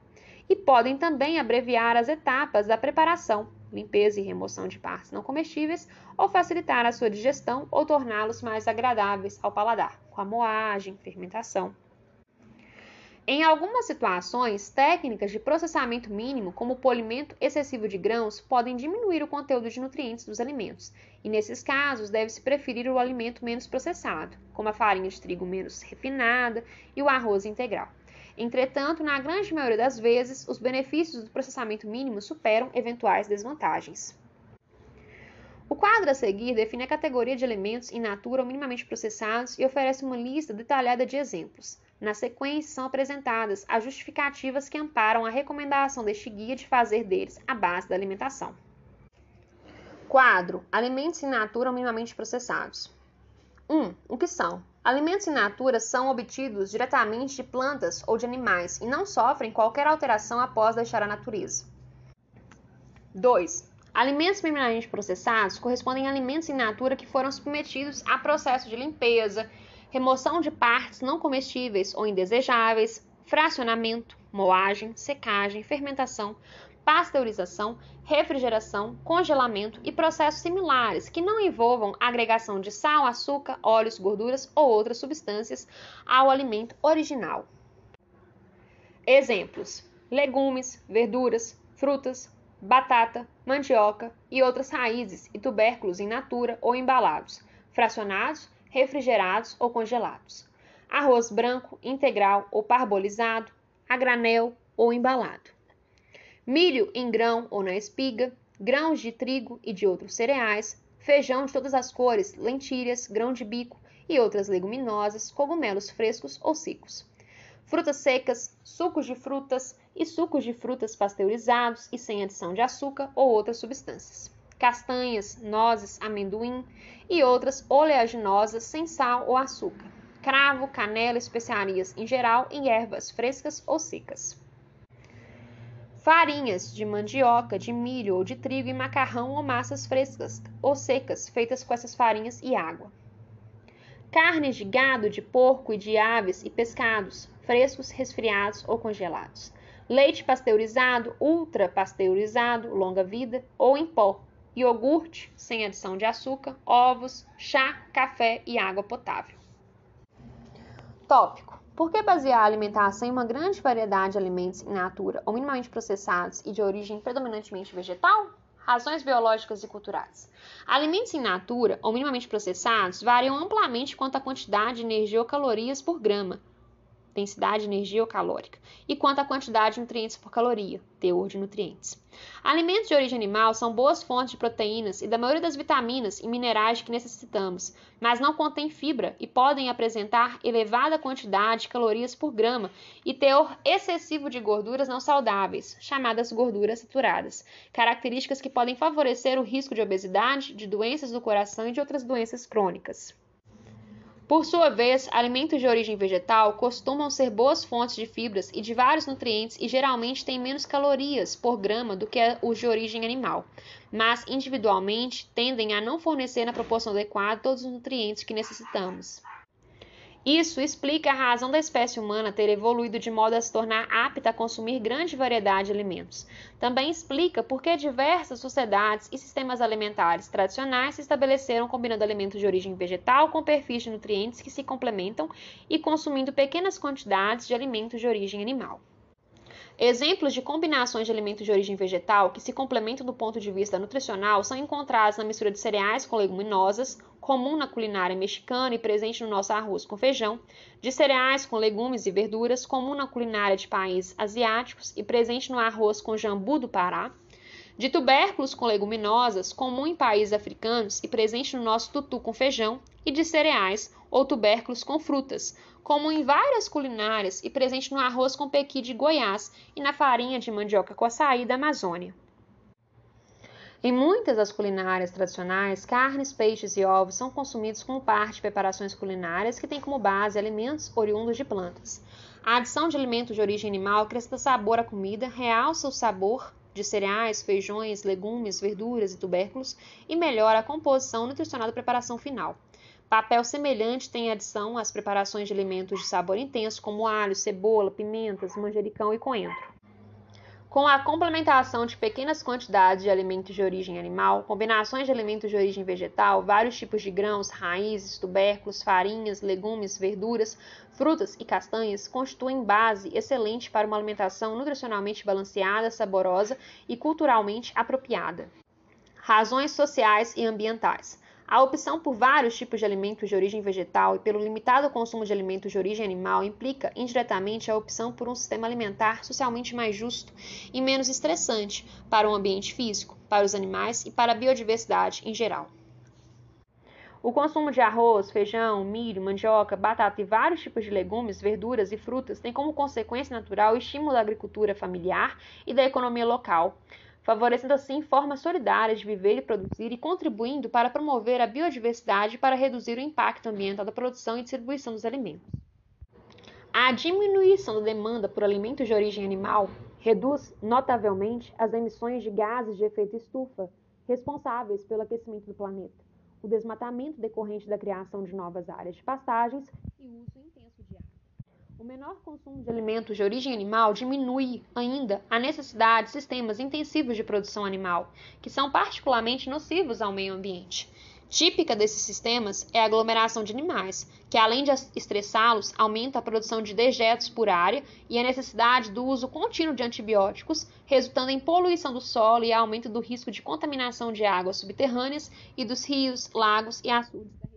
E podem também abreviar as etapas da preparação, limpeza e remoção de partes não comestíveis, ou facilitar a sua digestão ou torná-los mais agradáveis ao paladar, com a moagem, fermentação. Em algumas situações, técnicas de processamento mínimo, como o polimento excessivo de grãos, podem diminuir o conteúdo de nutrientes dos alimentos, e nesses casos deve-se preferir o alimento menos processado, como a farinha de trigo menos refinada e o arroz integral. Entretanto, na grande maioria das vezes, os benefícios do processamento mínimo superam eventuais desvantagens. O quadro a seguir define a categoria de alimentos in natura ou minimamente processados e oferece uma lista detalhada de exemplos. Na sequência, são apresentadas as justificativas que amparam a recomendação deste guia de fazer deles a base da alimentação. Quadro: Alimentos in natura ou minimamente processados. 1. Um, o que são? Alimentos in natura são obtidos diretamente de plantas ou de animais e não sofrem qualquer alteração após deixar a natureza. 2. Alimentos minimamente processados correspondem a alimentos in natura que foram submetidos a processo de limpeza, remoção de partes não comestíveis ou indesejáveis, fracionamento, moagem, secagem, fermentação, pasteurização, refrigeração, congelamento e processos similares que não envolvam agregação de sal, açúcar, óleos, gorduras ou outras substâncias ao alimento original. Exemplos: legumes, verduras, frutas, batata, mandioca e outras raízes e tubérculos in natura ou embalados, fracionados, refrigerados ou congelados. Arroz branco, integral ou parbolizado, a granel ou embalado. Milho em grão ou na espiga, grãos de trigo e de outros cereais, feijão de todas as cores, lentilhas, grão de bico e outras leguminosas, cogumelos frescos ou secos. Frutas secas, sucos de frutas, e sucos de frutas pasteurizados e sem adição de açúcar ou outras substâncias. Castanhas, nozes, amendoim e outras oleaginosas sem sal ou açúcar. Cravo, canela, especiarias em geral e ervas frescas ou secas. Farinhas de mandioca, de milho ou de trigo e macarrão ou massas frescas ou secas feitas com essas farinhas e água. Carnes de gado, de porco e de aves e pescados, frescos, resfriados ou congelados leite pasteurizado, ultra pasteurizado, longa vida ou em pó, iogurte sem adição de açúcar, ovos, chá, café e água potável. Tópico: Por que basear a alimentação em uma grande variedade de alimentos in natura ou minimamente processados e de origem predominantemente vegetal? Razões biológicas e culturais. Alimentos in natura ou minimamente processados variam amplamente quanto à quantidade de energia ou calorias por grama, densidade de energia ou calórica, e quanto à quantidade de nutrientes por caloria, teor de nutrientes. Alimentos de origem animal são boas fontes de proteínas e da maioria das vitaminas e minerais que necessitamos, mas não contêm fibra e podem apresentar elevada quantidade de calorias por grama e teor excessivo de gorduras não saudáveis, chamadas gorduras saturadas, características que podem favorecer o risco de obesidade, de doenças do coração e de outras doenças crônicas. Por sua vez, alimentos de origem vegetal costumam ser boas fontes de fibras e de vários nutrientes e geralmente têm menos calorias por grama do que os de origem animal, mas individualmente tendem a não fornecer na proporção adequada todos os nutrientes que necessitamos. Isso explica a razão da espécie humana ter evoluído de modo a se tornar apta a consumir grande variedade de alimentos. Também explica por que diversas sociedades e sistemas alimentares tradicionais se estabeleceram combinando alimentos de origem vegetal com perfis de nutrientes que se complementam e consumindo pequenas quantidades de alimentos de origem animal. Exemplos de combinações de alimentos de origem vegetal que se complementam do ponto de vista nutricional são encontrados na mistura de cereais com leguminosas, comum na culinária mexicana e presente no nosso arroz com feijão, de cereais com legumes e verduras, comum na culinária de países asiáticos e presente no arroz com jambu do Pará, de tubérculos com leguminosas, comum em países africanos e presente no nosso tutu com feijão, e de cereais ou tubérculos com frutas, como em várias culinárias e presente no arroz com pequi de Goiás e na farinha de mandioca com açaí da Amazônia. Em muitas das culinárias tradicionais, carnes, peixes e ovos são consumidos como parte de preparações culinárias que têm como base alimentos oriundos de plantas. A adição de alimentos de origem animal acrescenta sabor à comida, realça o sabor de cereais, feijões, legumes, verduras e tubérculos e melhora a composição nutricional da preparação final. Papel semelhante tem adição às preparações de alimentos de sabor intenso, como alho, cebola, pimentas, manjericão e coentro. Com a complementação de pequenas quantidades de alimentos de origem animal, combinações de alimentos de origem vegetal, vários tipos de grãos, raízes, tubérculos, farinhas, legumes, verduras, frutas e castanhas constituem base excelente para uma alimentação nutricionalmente balanceada, saborosa e culturalmente apropriada. Razões sociais e ambientais. A opção por vários tipos de alimentos de origem vegetal e pelo limitado consumo de alimentos de origem animal implica indiretamente a opção por um sistema alimentar socialmente mais justo e menos estressante para o ambiente físico, para os animais e para a biodiversidade em geral. O consumo de arroz, feijão, milho, mandioca, batata e vários tipos de legumes, verduras e frutas tem como consequência natural o estímulo da agricultura familiar e da economia local, favorecendo assim formas solidárias de viver e produzir e contribuindo para promover a biodiversidade para reduzir o impacto ambiental da produção e distribuição dos alimentos. A diminuição da demanda por alimentos de origem animal reduz notavelmente as emissões de gases de efeito estufa responsáveis pelo aquecimento do planeta, o desmatamento decorrente da criação de novas áreas de pastagens e o uso o menor consumo de alimentos de origem animal diminui ainda a necessidade de sistemas intensivos de produção animal, que são particularmente nocivos ao meio ambiente. Típica desses sistemas é a aglomeração de animais, que além de estressá-los, aumenta a produção de dejetos por área e a necessidade do uso contínuo de antibióticos, resultando em poluição do solo e aumento do risco de contaminação de águas subterrâneas e dos rios, lagos e açudes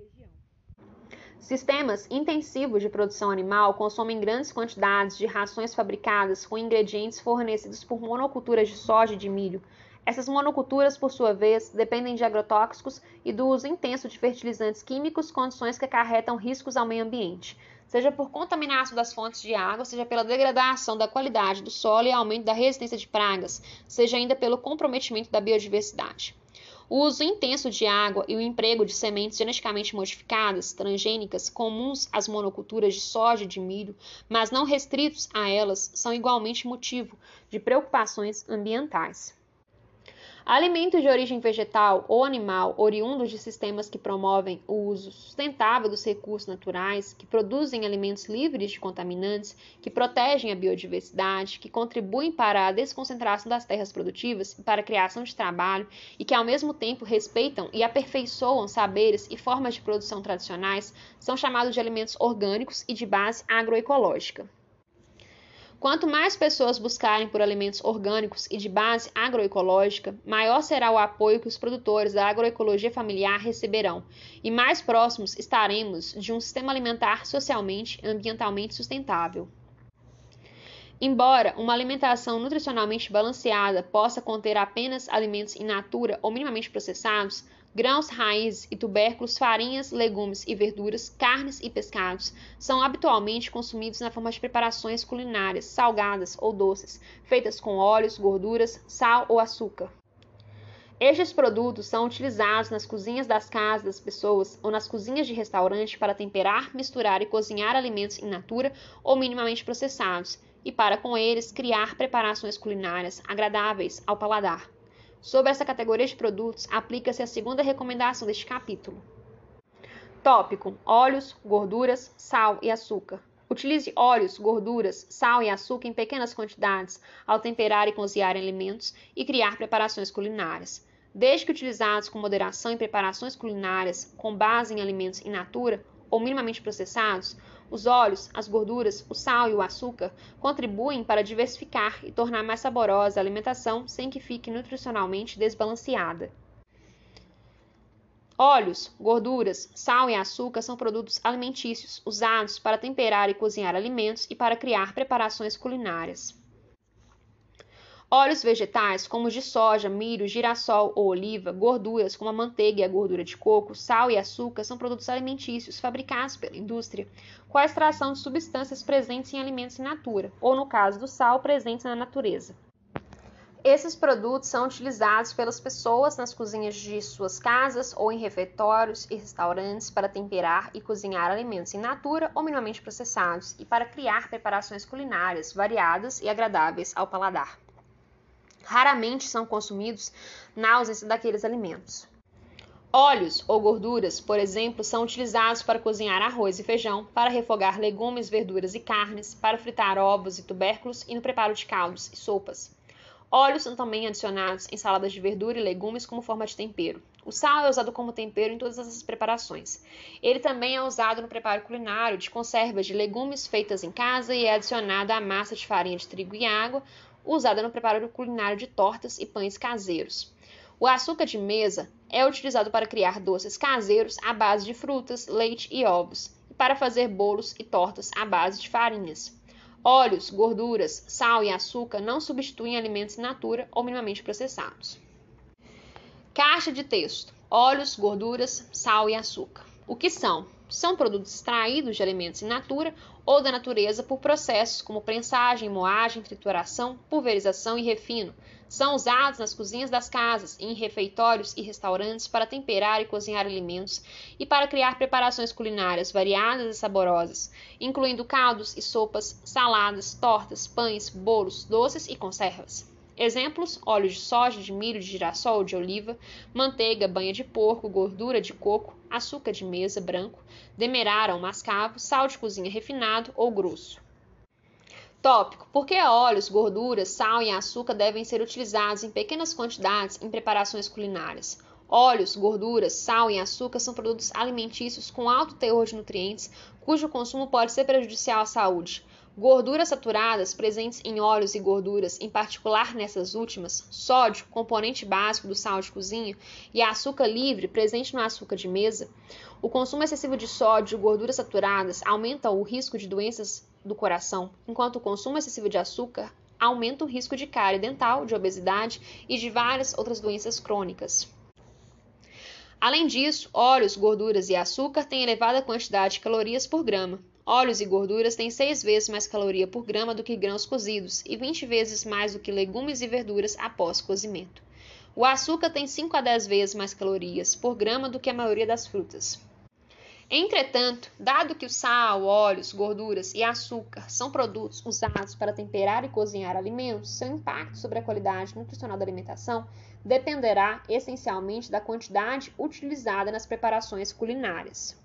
Sistemas intensivos de produção animal consomem grandes quantidades de rações fabricadas com ingredientes fornecidos por monoculturas de soja e de milho. Essas monoculturas, por sua vez, dependem de agrotóxicos e do uso intenso de fertilizantes químicos, condições que acarretam riscos ao meio ambiente, seja por contaminação das fontes de água, seja pela degradação da qualidade do solo e aumento da resistência de pragas, seja ainda pelo comprometimento da biodiversidade. O uso intenso de água e o emprego de sementes geneticamente modificadas, transgênicas, comuns às monoculturas de soja e de milho, mas não restritos a elas, são igualmente motivo de preocupações ambientais. Alimentos de origem vegetal ou animal oriundos de sistemas que promovem o uso sustentável dos recursos naturais, que produzem alimentos livres de contaminantes, que protegem a biodiversidade, que contribuem para a desconcentração das terras produtivas e para a criação de trabalho e que ao mesmo tempo respeitam e aperfeiçoam saberes e formas de produção tradicionais, são chamados de alimentos orgânicos e de base agroecológica. Quanto mais pessoas buscarem por alimentos orgânicos e de base agroecológica, maior será o apoio que os produtores da agroecologia familiar receberão, e mais próximos estaremos de um sistema alimentar socialmente e ambientalmente sustentável. Embora uma alimentação nutricionalmente balanceada possa conter apenas alimentos in natura ou minimamente processados, Grãos, raízes e tubérculos, farinhas, legumes e verduras, carnes e pescados são habitualmente consumidos na forma de preparações culinárias, salgadas ou doces, feitas com óleos, gorduras, sal ou açúcar. Estes produtos são utilizados nas cozinhas das casas das pessoas ou nas cozinhas de restaurante para temperar, misturar e cozinhar alimentos in natura ou minimamente processados, e para com eles criar preparações culinárias agradáveis ao paladar. Sobre essa categoria de produtos, aplica-se a segunda recomendação deste capítulo. Tópico: óleos, gorduras, sal e açúcar. Utilize óleos, gorduras, sal e açúcar em pequenas quantidades ao temperar e cozinhar alimentos e criar preparações culinárias. Desde que utilizados com moderação em preparações culinárias com base em alimentos in natura ou minimamente processados, os óleos, as gorduras, o sal e o açúcar contribuem para diversificar e tornar mais saborosa a alimentação sem que fique nutricionalmente desbalanceada. Óleos, gorduras, sal e açúcar são produtos alimentícios usados para temperar e cozinhar alimentos e para criar preparações culinárias. Óleos vegetais, como os de soja, milho, girassol ou oliva, gorduras, como a manteiga e a gordura de coco, sal e açúcar, são produtos alimentícios fabricados pela indústria com a extração de substâncias presentes em alimentos in natura, ou no caso do sal, presentes na natureza. Esses produtos são utilizados pelas pessoas nas cozinhas de suas casas ou em refeitórios e restaurantes para temperar e cozinhar alimentos in natura ou minimamente processados e para criar preparações culinárias variadas e agradáveis ao paladar raramente são consumidos na ausência daqueles alimentos. Óleos ou gorduras, por exemplo, são utilizados para cozinhar arroz e feijão, para refogar legumes, verduras e carnes, para fritar ovos e tubérculos e no preparo de caldos e sopas. Óleos são também adicionados em saladas de verdura e legumes como forma de tempero. O sal é usado como tempero em todas essas preparações. Ele também é usado no preparo culinário de conservas de legumes feitas em casa e é adicionado à massa de farinha de trigo e água, usada no preparo culinário de tortas e pães caseiros. O açúcar de mesa é utilizado para criar doces caseiros à base de frutas, leite e ovos, e para fazer bolos e tortas à base de farinhas. Óleos, gorduras, sal e açúcar não substituem alimentos in natura ou minimamente processados. Caixa de texto: óleos, gorduras, sal e açúcar. O que são? São produtos extraídos de alimentos in natura ou da natureza por processos como prensagem, moagem, trituração, pulverização e refino. São usados nas cozinhas das casas, em refeitórios e restaurantes para temperar e cozinhar alimentos e para criar preparações culinárias variadas e saborosas, incluindo caldos e sopas, saladas, tortas, pães, bolos, doces e conservas. Exemplos: óleo de soja, de milho, de girassol, de oliva, manteiga, banha de porco, gordura de coco, açúcar de mesa branco, demerara ou mascavo, sal de cozinha refinado ou grosso. Tópico: por que óleos, gorduras, sal e açúcar devem ser utilizados em pequenas quantidades em preparações culinárias? Óleos, gorduras, sal e açúcar são produtos alimentícios com alto teor de nutrientes, cujo consumo pode ser prejudicial à saúde. Gorduras saturadas presentes em óleos e gorduras, em particular nessas últimas, sódio, componente básico do sal de cozinha, e açúcar livre presente no açúcar de mesa. O consumo excessivo de sódio e gorduras saturadas aumenta o risco de doenças do coração, enquanto o consumo excessivo de açúcar aumenta o risco de cárie dental, de obesidade e de várias outras doenças crônicas. Além disso, óleos, gorduras e açúcar têm elevada quantidade de calorias por grama. Óleos e gorduras têm 6 vezes mais caloria por grama do que grãos cozidos e 20 vezes mais do que legumes e verduras após cozimento. O açúcar tem 5 a 10 vezes mais calorias por grama do que a maioria das frutas. Entretanto, dado que o sal, óleos, gorduras e açúcar são produtos usados para temperar e cozinhar alimentos, seu impacto sobre a qualidade nutricional da alimentação dependerá essencialmente da quantidade utilizada nas preparações culinárias.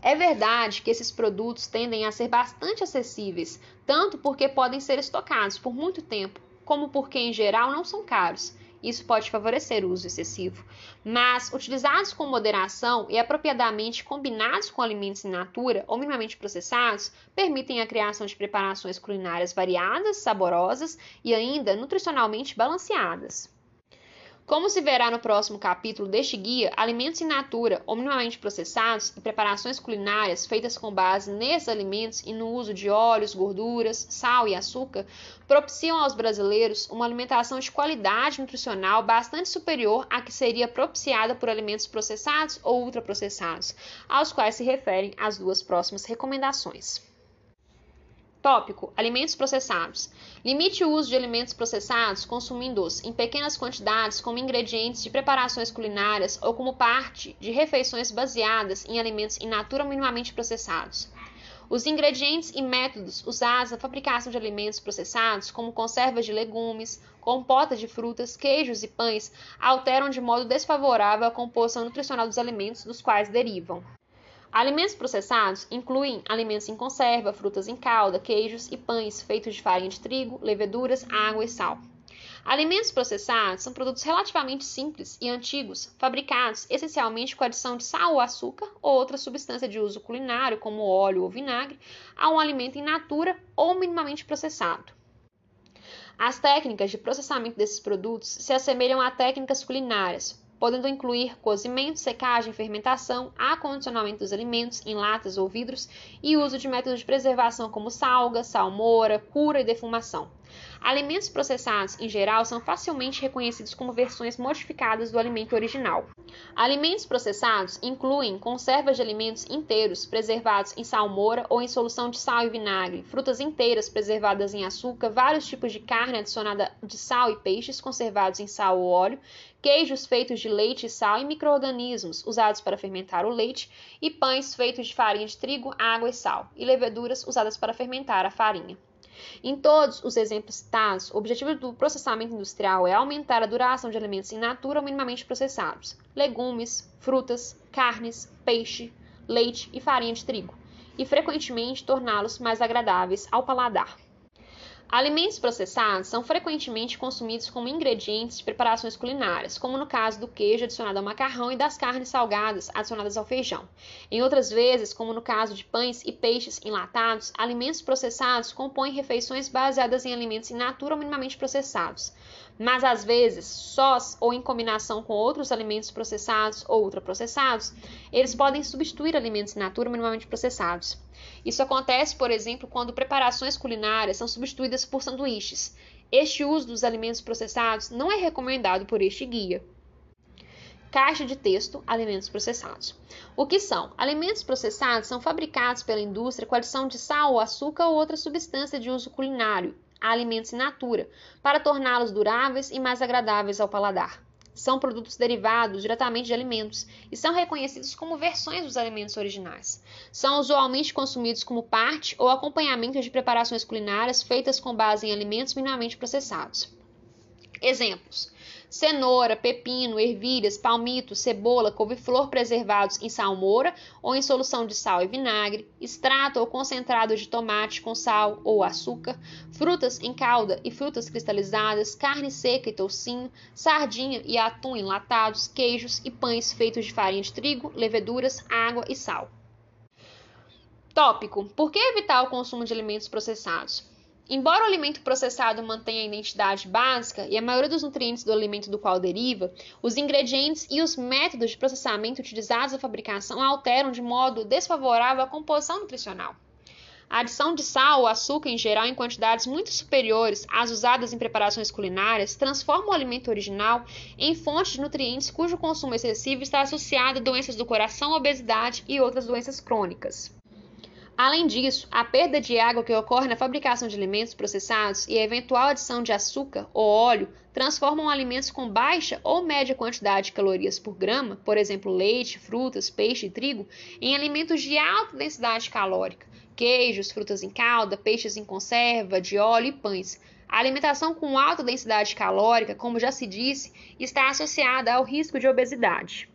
É verdade que esses produtos tendem a ser bastante acessíveis, tanto porque podem ser estocados por muito tempo, como porque em geral não são caros. Isso pode favorecer o uso excessivo. Mas, utilizados com moderação e apropriadamente combinados com alimentos in natura ou minimamente processados, permitem a criação de preparações culinárias variadas, saborosas e ainda nutricionalmente balanceadas. Como se verá no próximo capítulo deste guia, alimentos in natura minimamente processados e preparações culinárias feitas com base nesses alimentos e no uso de óleos, gorduras, sal e açúcar propiciam aos brasileiros uma alimentação de qualidade nutricional bastante superior à que seria propiciada por alimentos processados ou ultraprocessados, aos quais se referem as duas próximas recomendações. Tópico: alimentos processados. Limite o uso de alimentos processados consumindo-os em pequenas quantidades como ingredientes de preparações culinárias ou como parte de refeições baseadas em alimentos in natura minimamente processados. Os ingredientes e métodos usados na fabricação de alimentos processados, como conservas de legumes, compotas de frutas, queijos e pães, alteram de modo desfavorável a composição nutricional dos alimentos dos quais derivam. Alimentos processados incluem alimentos em conserva, frutas em calda, queijos e pães feitos de farinha de trigo, leveduras, água e sal. Alimentos processados são produtos relativamente simples e antigos, fabricados essencialmente com adição de sal ou açúcar ou outra substância de uso culinário, como óleo ou vinagre, a um alimento in natura ou minimamente processado. As técnicas de processamento desses produtos se assemelham a técnicas culinárias, podendo incluir cozimento, secagem, fermentação, acondicionamento dos alimentos em latas ou vidros e uso de métodos de preservação como salga, salmoura, cura e defumação. Alimentos processados, em geral, são facilmente reconhecidos como versões modificadas do alimento original. Alimentos processados incluem conservas de alimentos inteiros preservados em salmoura ou em solução de sal e vinagre, frutas inteiras preservadas em açúcar, vários tipos de carne adicionada de sal e peixes conservados em sal ou óleo, queijos feitos de leite e sal e microorganismos usados para fermentar o leite, e pães feitos de farinha de trigo, água e sal, e leveduras usadas para fermentar a farinha. Em todos os exemplos citados, o objetivo do processamento industrial é aumentar a duração de alimentos in natura ou minimamente processados, legumes, frutas, carnes, peixe, leite e farinha de trigo, e frequentemente torná-los mais agradáveis ao paladar. Alimentos processados são frequentemente consumidos como ingredientes de preparações culinárias, como no caso do queijo adicionado ao macarrão e das carnes salgadas adicionadas ao feijão. Em outras vezes, como no caso de pães e peixes enlatados, alimentos processados compõem refeições baseadas em alimentos in natura ou minimamente processados. Mas às vezes, sós ou em combinação com outros alimentos processados ou ultraprocessados, eles podem substituir alimentos in natura minimamente processados. Isso acontece, por exemplo, quando preparações culinárias são substituídas por sanduíches. Este uso dos alimentos processados não é recomendado por este guia. Caixa de texto: alimentos processados. O que são? Alimentos processados são fabricados pela indústria com adição de sal, açúcar ou outra substância de uso culinário a alimentos in natura, para torná-los duráveis e mais agradáveis ao paladar são produtos derivados diretamente de alimentos e são reconhecidos como versões dos alimentos originais. São usualmente consumidos como parte ou acompanhamento de preparações culinárias feitas com base em alimentos minimamente processados. Exemplos: cenoura, pepino, ervilhas, palmito, cebola, couve-flor preservados em salmoura ou em solução de sal e vinagre, extrato ou concentrado de tomate com sal ou açúcar, frutas em calda e frutas cristalizadas, carne seca e toucinho, sardinha e atum enlatados, queijos e pães feitos de farinha de trigo, leveduras, água e sal. Tópico: Por que evitar o consumo de alimentos processados? Embora o alimento processado mantenha a identidade básica e a maioria dos nutrientes do alimento do qual deriva, os ingredientes e os métodos de processamento utilizados na fabricação alteram de modo desfavorável a composição nutricional. A adição de sal ou açúcar em geral em quantidades muito superiores às usadas em preparações culinárias transforma o alimento original em fonte de nutrientes cujo consumo excessivo está associado a doenças do coração, obesidade e outras doenças crônicas. Além disso, a perda de água que ocorre na fabricação de alimentos processados e a eventual adição de açúcar ou óleo transformam alimentos com baixa ou média quantidade de calorias por grama, por exemplo, leite, frutas, peixe e trigo, em alimentos de alta densidade calórica, queijos, frutas em calda, peixes em conserva, de óleo e pães. A alimentação com alta densidade calórica, como já se disse, está associada ao risco de obesidade.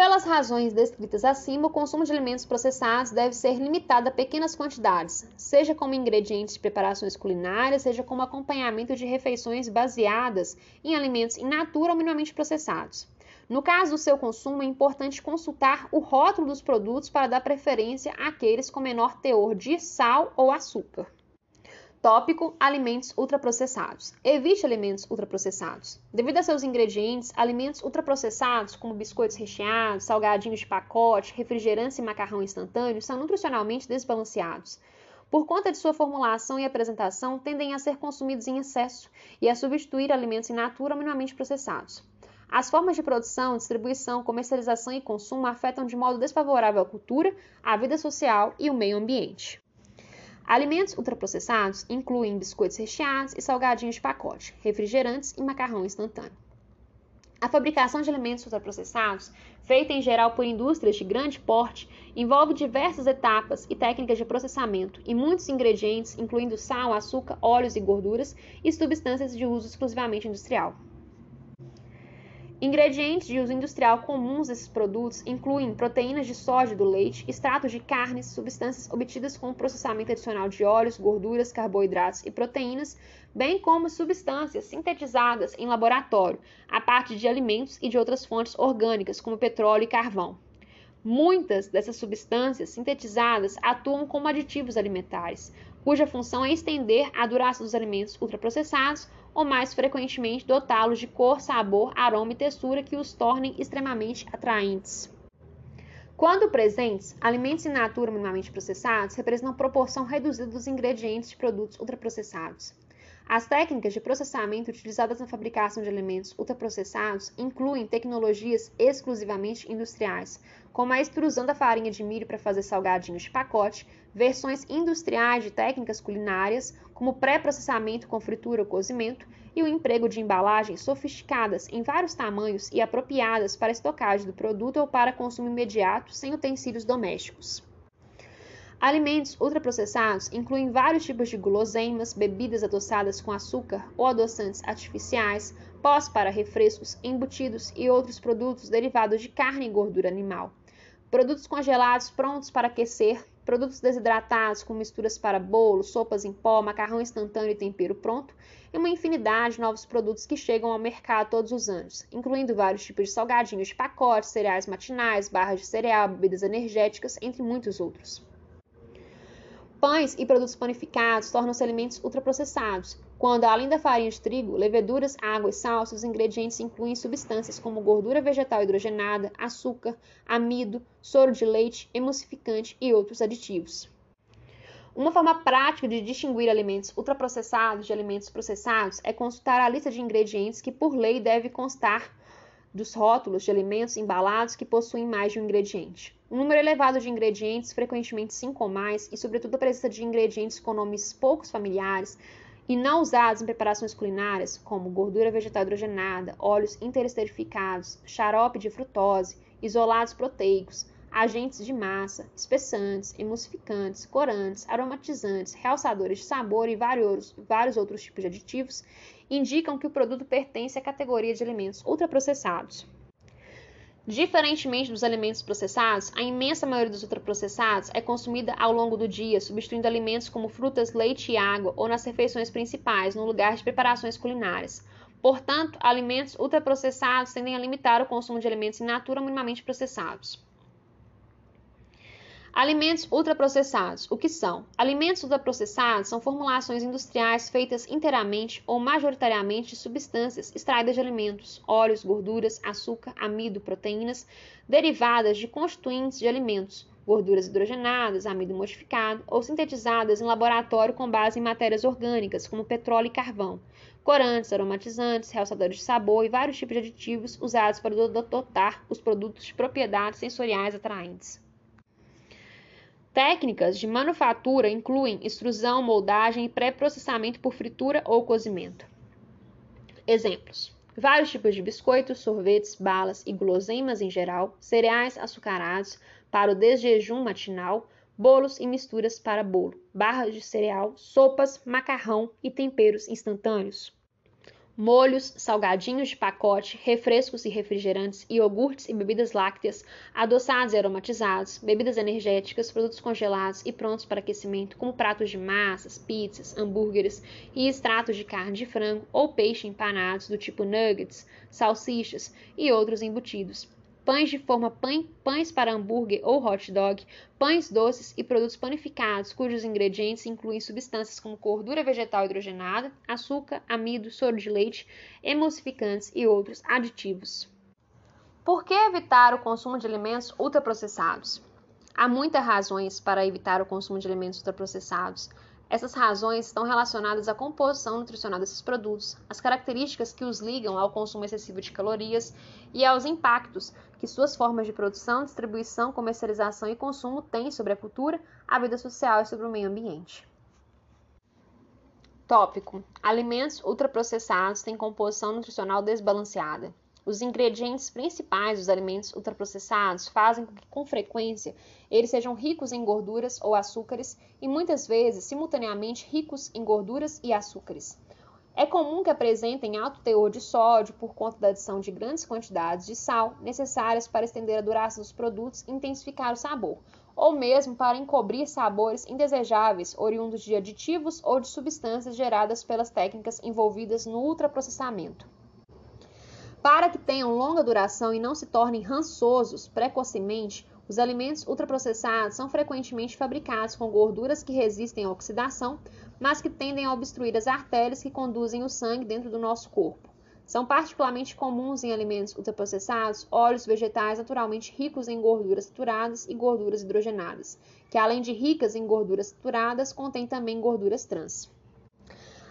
Pelas razões descritas acima, o consumo de alimentos processados deve ser limitado a pequenas quantidades, seja como ingredientes de preparações culinárias, seja como acompanhamento de refeições baseadas em alimentos in natura ou minimamente processados. No caso do seu consumo, é importante consultar o rótulo dos produtos para dar preferência àqueles com menor teor de sal ou açúcar. Tópico: alimentos ultraprocessados. Evite alimentos ultraprocessados. Devido a seus ingredientes, alimentos ultraprocessados, como biscoitos recheados, salgadinhos de pacote, refrigerantes e macarrão instantâneo, são nutricionalmente desbalanceados. Por conta de sua formulação e apresentação, tendem a ser consumidos em excesso e a substituir alimentos in natura minimamente processados. As formas de produção, distribuição, comercialização e consumo afetam de modo desfavorável a cultura, a vida social e o meio ambiente. Alimentos ultraprocessados incluem biscoitos recheados e salgadinhos de pacote, refrigerantes e macarrão instantâneo. A fabricação de alimentos ultraprocessados, feita em geral por indústrias de grande porte, envolve diversas etapas e técnicas de processamento e muitos ingredientes, incluindo sal, açúcar, óleos e gorduras e substâncias de uso exclusivamente industrial. Ingredientes de uso industrial comuns desses produtos incluem proteínas de soja do leite, extratos de carnes, substâncias obtidas com o processamento adicional de óleos, gorduras, carboidratos e proteínas, bem como substâncias sintetizadas em laboratório, a partir de alimentos e de outras fontes orgânicas, como petróleo e carvão. Muitas dessas substâncias sintetizadas atuam como aditivos alimentares, cuja função é estender a duração dos alimentos ultraprocessados ou mais frequentemente dotá-los de cor, sabor, aroma e textura que os tornem extremamente atraentes. Quando presentes, alimentos in natura minimamente processados representam proporção reduzida dos ingredientes de produtos ultraprocessados. As técnicas de processamento utilizadas na fabricação de alimentos ultraprocessados incluem tecnologias exclusivamente industriais, como a extrusão da farinha de milho para fazer salgadinhos de pacote, versões industriais de técnicas culinárias, como pré-processamento com fritura ou cozimento, e o emprego de embalagens sofisticadas em vários tamanhos e apropriadas para estocagem do produto ou para consumo imediato sem utensílios domésticos. Alimentos ultraprocessados incluem vários tipos de guloseimas, bebidas adoçadas com açúcar ou adoçantes artificiais, pós para refrescos, embutidos e outros produtos derivados de carne e gordura animal. Produtos congelados prontos para aquecer, produtos desidratados com misturas para bolo, sopas em pó, macarrão instantâneo e tempero pronto, e uma infinidade de novos produtos que chegam ao mercado todos os anos, incluindo vários tipos de salgadinhos de pacote, cereais matinais, barras de cereal, bebidas energéticas, entre muitos outros. Pães e produtos panificados tornam-se alimentos ultraprocessados, quando, além da farinha de trigo, leveduras, água e sal, os ingredientes incluem substâncias como gordura vegetal hidrogenada, açúcar, amido, soro de leite, emulsificante e outros aditivos. Uma forma prática de distinguir alimentos ultraprocessados de alimentos processados é consultar a lista de ingredientes que, por lei, deve constar dos rótulos de alimentos embalados que possuem mais de um ingrediente. Um número elevado de ingredientes, frequentemente cinco ou mais, e sobretudo a presença de ingredientes com nomes poucos familiares e não usados em preparações culinárias, como gordura vegetal hidrogenada, óleos interesterificados, xarope de frutose, isolados proteicos, agentes de massa, espessantes, emulsificantes, corantes, aromatizantes, realçadores de sabor e vários, vários outros tipos de aditivos, indicam que o produto pertence à categoria de alimentos ultraprocessados. Diferentemente dos alimentos processados, a imensa maioria dos ultraprocessados é consumida ao longo do dia, substituindo alimentos como frutas, leite e água, ou nas refeições principais, no lugar de preparações culinárias. Portanto, alimentos ultraprocessados tendem a limitar o consumo de alimentos in natura minimamente processados. Alimentos ultraprocessados. O que são? Alimentos ultraprocessados são formulações industriais feitas inteiramente ou majoritariamente de substâncias extraídas de alimentos, óleos, gorduras, açúcar, amido, proteínas, derivadas de constituintes de alimentos, gorduras hidrogenadas, amido modificado ou sintetizadas em laboratório com base em matérias orgânicas, como petróleo e carvão, corantes, aromatizantes, realçadores de sabor e vários tipos de aditivos usados para dotar os produtos de propriedades sensoriais atraentes. Técnicas de manufatura incluem extrusão, moldagem e pré-processamento por fritura ou cozimento. Exemplos: vários tipos de biscoitos, sorvetes, balas e guloseimas em geral, cereais açucarados para o desjejum matinal, bolos e misturas para bolo, barras de cereal, sopas, macarrão e temperos instantâneos molhos, salgadinhos de pacote, refrescos e refrigerantes, iogurtes e bebidas lácteas, adoçados e aromatizados, bebidas energéticas, produtos congelados e prontos para aquecimento, como pratos de massas, pizzas, hambúrgueres e extratos de carne de frango ou peixe empanados do tipo nuggets, salsichas e outros embutidos pães de forma pães para hambúrguer ou hot dog, pães doces e produtos panificados, cujos ingredientes incluem substâncias como gordura vegetal hidrogenada, açúcar, amido, soro de leite, emulsificantes e outros aditivos. Por que evitar o consumo de alimentos ultraprocessados? Há muitas razões para evitar o consumo de alimentos ultraprocessados. Essas razões estão relacionadas à composição nutricional desses produtos, às características que os ligam ao consumo excessivo de calorias e aos impactos que suas formas de produção, distribuição, comercialização e consumo têm sobre a cultura, a vida social e sobre o meio ambiente. Tópico: Alimentos ultraprocessados têm composição nutricional desbalanceada. Os ingredientes principais dos alimentos ultraprocessados fazem com que, com frequência, eles sejam ricos em gorduras ou açúcares e muitas vezes, simultaneamente, ricos em gorduras e açúcares. É comum que apresentem alto teor de sódio por conta da adição de grandes quantidades de sal necessárias para estender a duração dos produtos e intensificar o sabor, ou mesmo para encobrir sabores indesejáveis oriundos de aditivos ou de substâncias geradas pelas técnicas envolvidas no ultraprocessamento. Para que tenham longa duração e não se tornem rançosos precocemente, os alimentos ultraprocessados são frequentemente fabricados com gorduras que resistem à oxidação, mas que tendem a obstruir as artérias que conduzem o sangue dentro do nosso corpo. São particularmente comuns em alimentos ultraprocessados óleos vegetais naturalmente ricos em gorduras saturadas e gorduras hidrogenadas, que além de ricas em gorduras saturadas, contêm também gorduras trans.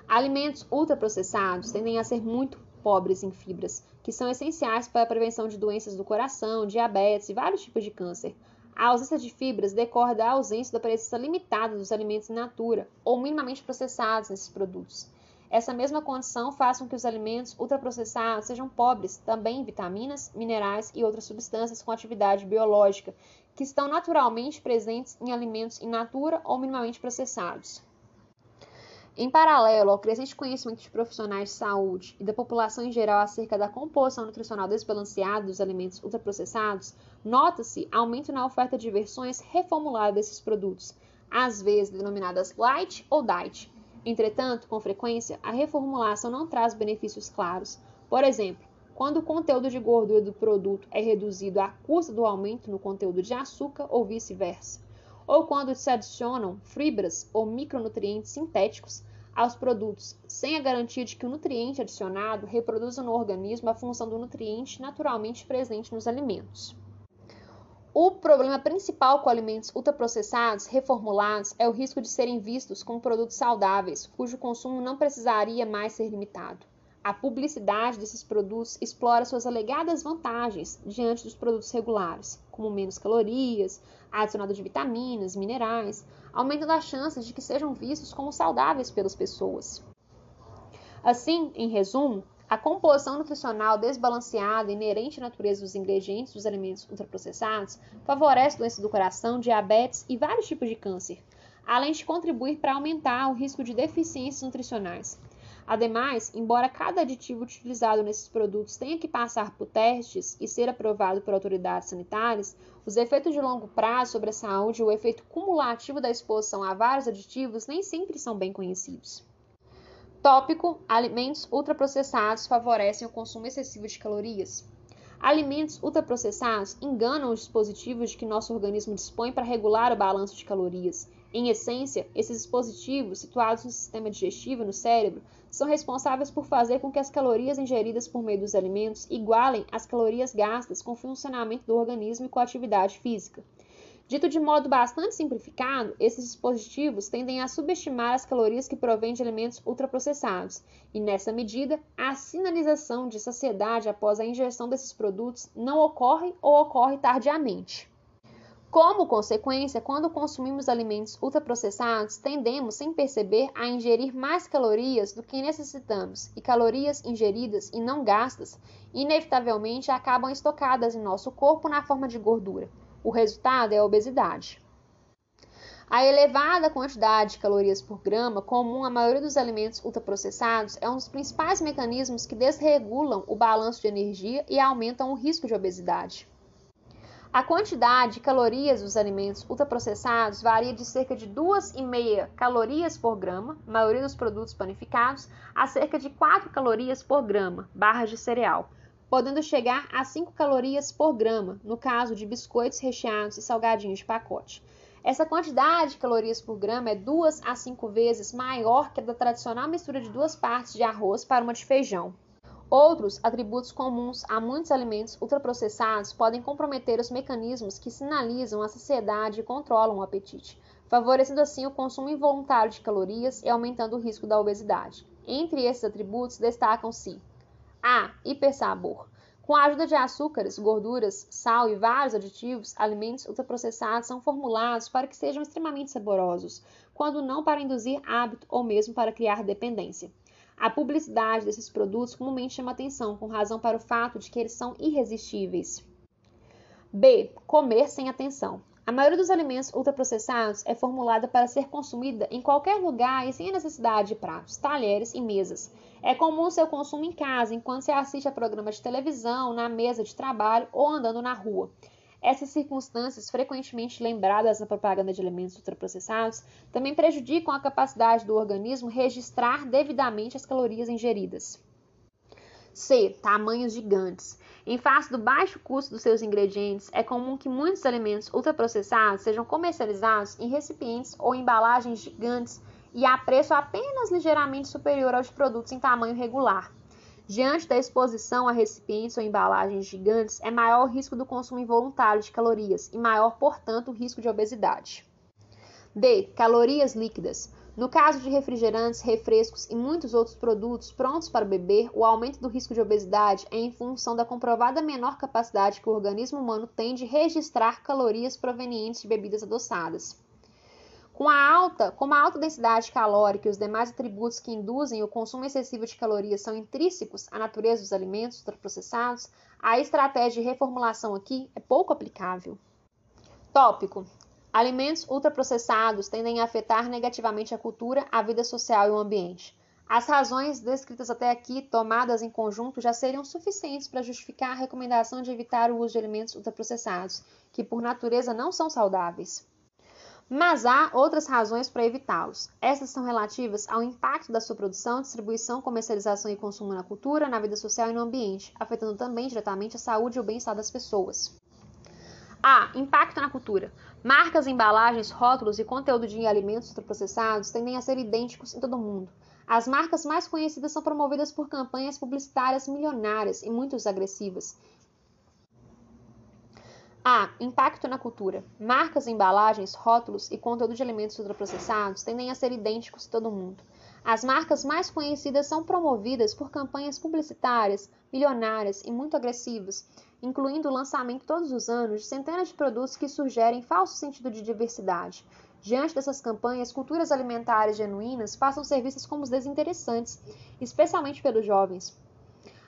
Alimentos ultraprocessados tendem a ser muito pobres em fibras, que são essenciais para a prevenção de doenças do coração, diabetes e vários tipos de câncer. A ausência de fibras decorre da ausência da presença limitada dos alimentos in natura ou minimamente processados nesses produtos. Essa mesma condição faz com que os alimentos ultraprocessados sejam pobres também em vitaminas, minerais e outras substâncias com atividade biológica, que estão naturalmente presentes em alimentos in natura ou minimamente processados. Em paralelo ao crescente conhecimento de profissionais de saúde e da população em geral acerca da composição nutricional desbalanceada dos alimentos ultraprocessados, nota-se aumento na oferta de versões reformuladas desses produtos, às vezes denominadas light ou diet. Entretanto, com frequência, a reformulação não traz benefícios claros. Por exemplo, quando o conteúdo de gordura do produto é reduzido à custa do aumento no conteúdo de açúcar ou vice-versa, ou quando se adicionam fibras ou micronutrientes sintéticos aos produtos, sem a garantia de que o nutriente adicionado reproduza no organismo a função do nutriente naturalmente presente nos alimentos. O problema principal com alimentos ultraprocessados, reformulados, é o risco de serem vistos como produtos saudáveis, cujo consumo não precisaria mais ser limitado. A publicidade desses produtos explora suas alegadas vantagens diante dos produtos regulares, como menos calorias, adicionado de vitaminas, minerais, aumentando as chances de que sejam vistos como saudáveis pelas pessoas. Assim, em resumo, a composição nutricional desbalanceada inerente à natureza dos ingredientes dos alimentos ultraprocessados favorece doenças do coração, diabetes e vários tipos de câncer, além de contribuir para aumentar o risco de deficiências nutricionais. Ademais, embora cada aditivo utilizado nesses produtos tenha que passar por testes e ser aprovado por autoridades sanitárias, os efeitos de longo prazo sobre a saúde e o efeito cumulativo da exposição a vários aditivos nem sempre são bem conhecidos. Tópico: alimentos ultraprocessados favorecem o consumo excessivo de calorias. Alimentos ultraprocessados enganam os dispositivos de que nosso organismo dispõe para regular o balanço de calorias em essência, esses dispositivos, situados no sistema digestivo e no cérebro, são responsáveis por fazer com que as calorias ingeridas por meio dos alimentos igualem as calorias gastas com o funcionamento do organismo e com a atividade física. Dito de modo bastante simplificado, esses dispositivos tendem a subestimar as calorias que provêm de alimentos ultraprocessados, e nessa medida, a sinalização de saciedade após a ingestão desses produtos não ocorre ou ocorre tardiamente. Como consequência, quando consumimos alimentos ultraprocessados, tendemos, sem perceber, a ingerir mais calorias do que necessitamos, e calorias ingeridas e não gastas, inevitavelmente acabam estocadas em nosso corpo na forma de gordura. O resultado é a obesidade. A elevada quantidade de calorias por grama, comum à maioria dos alimentos ultraprocessados, é um dos principais mecanismos que desregulam o balanço de energia e aumentam o risco de obesidade. A quantidade de calorias dos alimentos ultraprocessados varia de cerca de 2,5 calorias por grama, maioria dos produtos panificados, a cerca de 4 calorias por grama, barras de cereal, podendo chegar a 5 calorias por grama, no caso de biscoitos recheados e salgadinhos de pacote. Essa quantidade de calorias por grama é 2 a 5 vezes maior que a da tradicional mistura de duas partes de arroz para uma de feijão. Outros atributos comuns a muitos alimentos ultraprocessados podem comprometer os mecanismos que sinalizam a saciedade e controlam o apetite, favorecendo assim o consumo involuntário de calorias e aumentando o risco da obesidade. Entre esses atributos destacam-se a. Hipersabor. Com a ajuda de açúcares, gorduras, sal e vários aditivos, alimentos ultraprocessados são formulados para que sejam extremamente saborosos, quando não para induzir hábito ou mesmo para criar dependência. A publicidade desses produtos comumente chama atenção, com razão para o fato de que eles são irresistíveis. B. Comer sem atenção. A maioria dos alimentos ultraprocessados é formulada para ser consumida em qualquer lugar e sem a necessidade de pratos, talheres e mesas. É comum seu consumo em casa, enquanto se assiste a programas de televisão, na mesa de trabalho ou andando na rua. Essas circunstâncias, frequentemente lembradas na propaganda de alimentos ultraprocessados, também prejudicam a capacidade do organismo registrar devidamente as calorias ingeridas. C. Tamanhos gigantes. Em face do baixo custo dos seus ingredientes, é comum que muitos alimentos ultraprocessados sejam comercializados em recipientes ou embalagens gigantes e a preço apenas ligeiramente superior aos produtos em tamanho regular. Diante da exposição a recipientes ou embalagens gigantes, é maior o risco do consumo involuntário de calorias e maior, portanto, o risco de obesidade. D. Calorias líquidas. No caso de refrigerantes, refrescos e muitos outros produtos prontos para beber, o aumento do risco de obesidade é em função da comprovada menor capacidade que o organismo humano tem de registrar calorias provenientes de bebidas adoçadas. Com a alta, como a alta densidade calórica e os demais atributos que induzem o consumo excessivo de calorias são intrínsecos à natureza dos alimentos ultraprocessados, a estratégia de reformulação aqui é pouco aplicável. Tópico: Alimentos ultraprocessados tendem a afetar negativamente a cultura, a vida social e o ambiente. As razões descritas até aqui, tomadas em conjunto, já seriam suficientes para justificar a recomendação de evitar o uso de alimentos ultraprocessados, que por natureza não são saudáveis. Mas há outras razões para evitá-los. Essas são relativas ao impacto da sua produção, distribuição, comercialização e consumo na cultura, na vida social e no ambiente, afetando também diretamente a saúde e o bem-estar das pessoas. A. Impacto na cultura. Marcas, embalagens, rótulos e conteúdo de alimentos ultraprocessados tendem a ser idênticos em todo o mundo. As marcas mais conhecidas são promovidas por campanhas publicitárias milionárias e muito agressivas. A. Impacto na cultura. Marcas, embalagens, rótulos e conteúdo de alimentos ultraprocessados tendem a ser idênticos em todo mundo. As marcas mais conhecidas são promovidas por campanhas publicitárias milionárias e muito agressivas incluindo o lançamento todos os anos de centenas de produtos que sugerem falso sentido de diversidade. Diante dessas campanhas, culturas alimentares genuínas passam a ser vistas como desinteressantes, especialmente pelos jovens.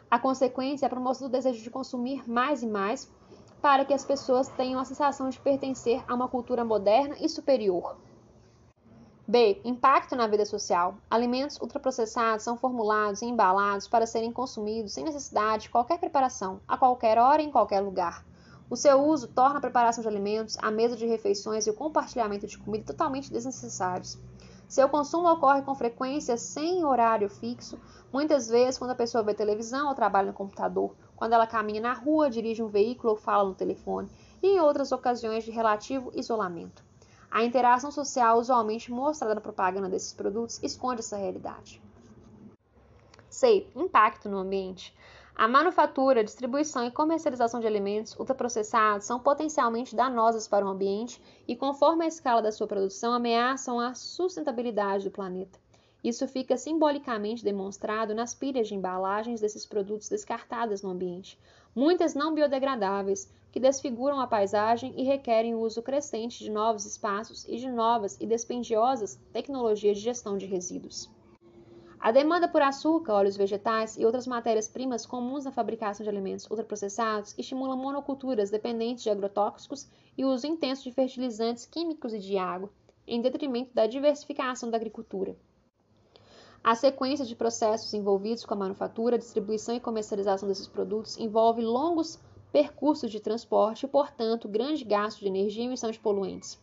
A consequência é a promoção do desejo de consumir mais e mais, para que as pessoas tenham a sensação de pertencer a uma cultura moderna e superior. B. Impacto na vida social. Alimentos ultraprocessados são formulados e embalados para serem consumidos sem necessidade de qualquer preparação, a qualquer hora e em qualquer lugar. O seu uso torna a preparação de alimentos, a mesa de refeições e o compartilhamento de comida totalmente desnecessários. Seu consumo ocorre com frequência sem horário fixo, muitas vezes quando a pessoa vê televisão ou trabalha no computador, quando ela caminha na rua, dirige um veículo ou fala no telefone, e em outras ocasiões de relativo isolamento. A interação social usualmente mostrada na propaganda desses produtos esconde essa realidade. C. Impacto no ambiente. A manufatura, distribuição e comercialização de alimentos ultraprocessados são potencialmente danosas para o ambiente e, conforme a escala da sua produção, ameaçam a sustentabilidade do planeta. Isso fica simbolicamente demonstrado nas pilhas de embalagens desses produtos descartadas no ambiente, muitas não biodegradáveis, que desfiguram a paisagem e requerem o uso crescente de novos espaços e de novas e dispendiosas tecnologias de gestão de resíduos. A demanda por açúcar, óleos vegetais e outras matérias-primas comuns na fabricação de alimentos ultraprocessados estimula monoculturas dependentes de agrotóxicos e uso intenso de fertilizantes químicos e de água, em detrimento da diversificação da agricultura. A sequência de processos envolvidos com a manufatura, distribuição e comercialização desses produtos envolve longos percursos de transporte e, portanto, grande gasto de energia e emissão de poluentes.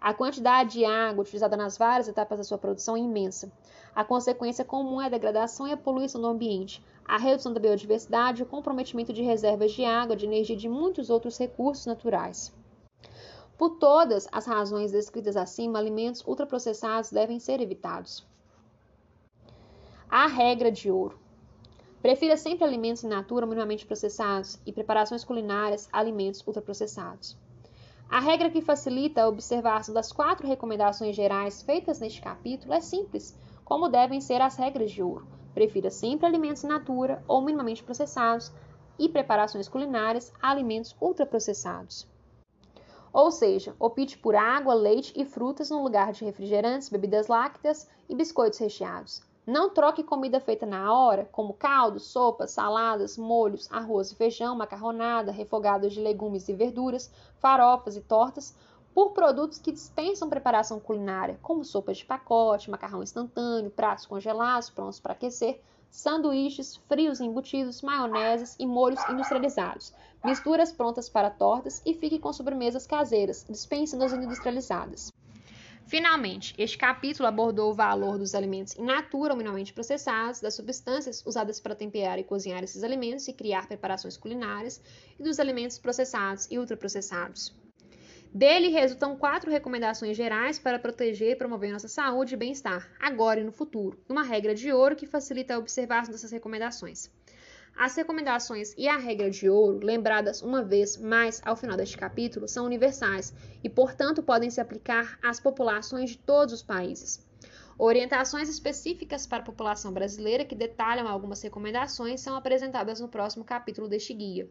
A quantidade de água utilizada nas várias etapas da sua produção é imensa. A consequência comum é a degradação e a poluição do ambiente, a redução da biodiversidade e o comprometimento de reservas de água, de energia e de muitos outros recursos naturais. Por todas as razões descritas acima, alimentos ultraprocessados devem ser evitados. A regra de ouro. Prefira sempre alimentos in natura minimamente processados e preparações culinárias a alimentos ultraprocessados. A regra que facilita a observação das quatro recomendações gerais feitas neste capítulo é simples, como devem ser as regras de ouro. Prefira sempre alimentos in natura ou minimamente processados e preparações culinárias a alimentos ultraprocessados. Ou seja, opte por água, leite e frutas no lugar de refrigerantes, bebidas lácteas e biscoitos recheados. Não troque comida feita na hora, como caldos, sopas, saladas, molhos, arroz e feijão, macarronada, refogados de legumes e verduras, farofas e tortas, por produtos que dispensam preparação culinária, como sopas de pacote, macarrão instantâneo, pratos congelados prontos para aquecer, sanduíches, frios embutidos, maioneses e molhos industrializados, misturas prontas para tortas e fique com sobremesas caseiras, dispensando as industrializadas. Finalmente, este capítulo abordou o valor dos alimentos in natura ou minimamente processados, das substâncias usadas para temperar e cozinhar esses alimentos e criar preparações culinárias, e dos alimentos processados e ultraprocessados. Dele resultam quatro recomendações gerais para proteger e promover nossa saúde e bem-estar, agora e no futuro, uma regra de ouro que facilita a observação dessas recomendações. As recomendações e a regra de ouro, lembradas uma vez mais ao final deste capítulo, são universais e, portanto, podem se aplicar às populações de todos os países. Orientações específicas para a população brasileira que detalham algumas recomendações são apresentadas no próximo capítulo deste guia.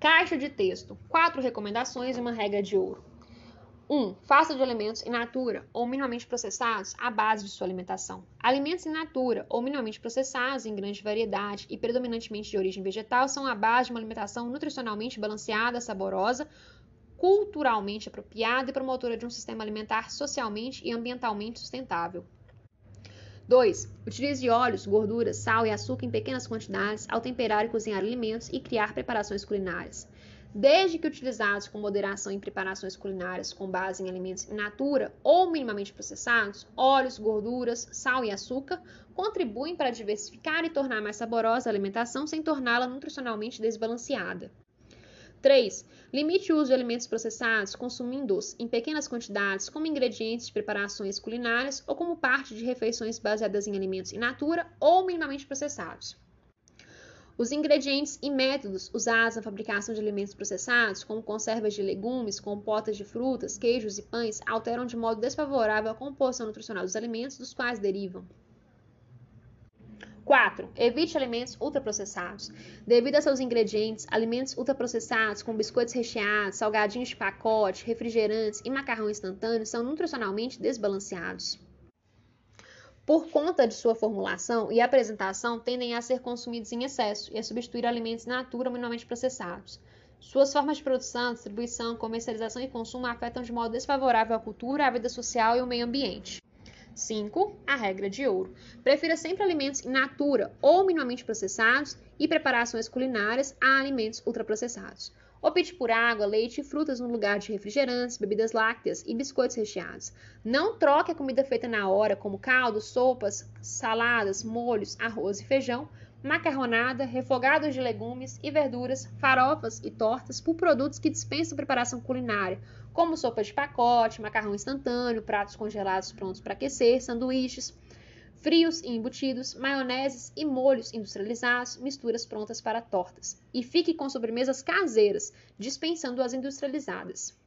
Caixa de texto: quatro recomendações e uma regra de ouro. 1. Um, faça de alimentos in natura ou minimamente processados a base de sua alimentação. Alimentos in natura ou minimamente processados em grande variedade e predominantemente de origem vegetal são a base de uma alimentação nutricionalmente balanceada, saborosa, culturalmente apropriada e promotora de um sistema alimentar socialmente e ambientalmente sustentável. 2. Utilize óleos, gorduras, sal e açúcar em pequenas quantidades ao temperar e cozinhar alimentos e criar preparações culinárias. Desde que utilizados com moderação em preparações culinárias com base em alimentos in natura ou minimamente processados, óleos, gorduras, sal e açúcar contribuem para diversificar e tornar mais saborosa a alimentação sem torná-la nutricionalmente desbalanceada. 3. Limite o uso de alimentos processados, consumindo-os em pequenas quantidades como ingredientes de preparações culinárias ou como parte de refeições baseadas em alimentos in natura ou minimamente processados. Os ingredientes e métodos usados na fabricação de alimentos processados, como conservas de legumes, compotas de frutas, queijos e pães, alteram de modo desfavorável a composição nutricional dos alimentos dos quais derivam. 4. Evite alimentos ultraprocessados. Devido a seus ingredientes, alimentos ultraprocessados, como biscoitos recheados, salgadinhos de pacote, refrigerantes e macarrão instantâneo, são nutricionalmente desbalanceados. Por conta de sua formulação e apresentação, tendem a ser consumidos em excesso e a substituir alimentos natura minimamente processados. Suas formas de produção, distribuição, comercialização e consumo afetam de modo desfavorável a cultura, a vida social e o meio ambiente. 5. A regra de ouro. Prefira sempre alimentos in natura ou minimamente processados e preparações culinárias a alimentos ultraprocessados. Opte por água, leite e frutas no lugar de refrigerantes, bebidas lácteas e biscoitos recheados. Não troque a comida feita na hora, como caldos, sopas, saladas, molhos, arroz e feijão, macarronada, refogados de legumes e verduras, farofas e tortas por produtos que dispensam preparação culinária, como sopa de pacote, macarrão instantâneo, pratos congelados prontos para aquecer, sanduíches, frios e embutidos, maioneses e molhos industrializados, misturas prontas para tortas. E fique com sobremesas caseiras, dispensando as industrializadas.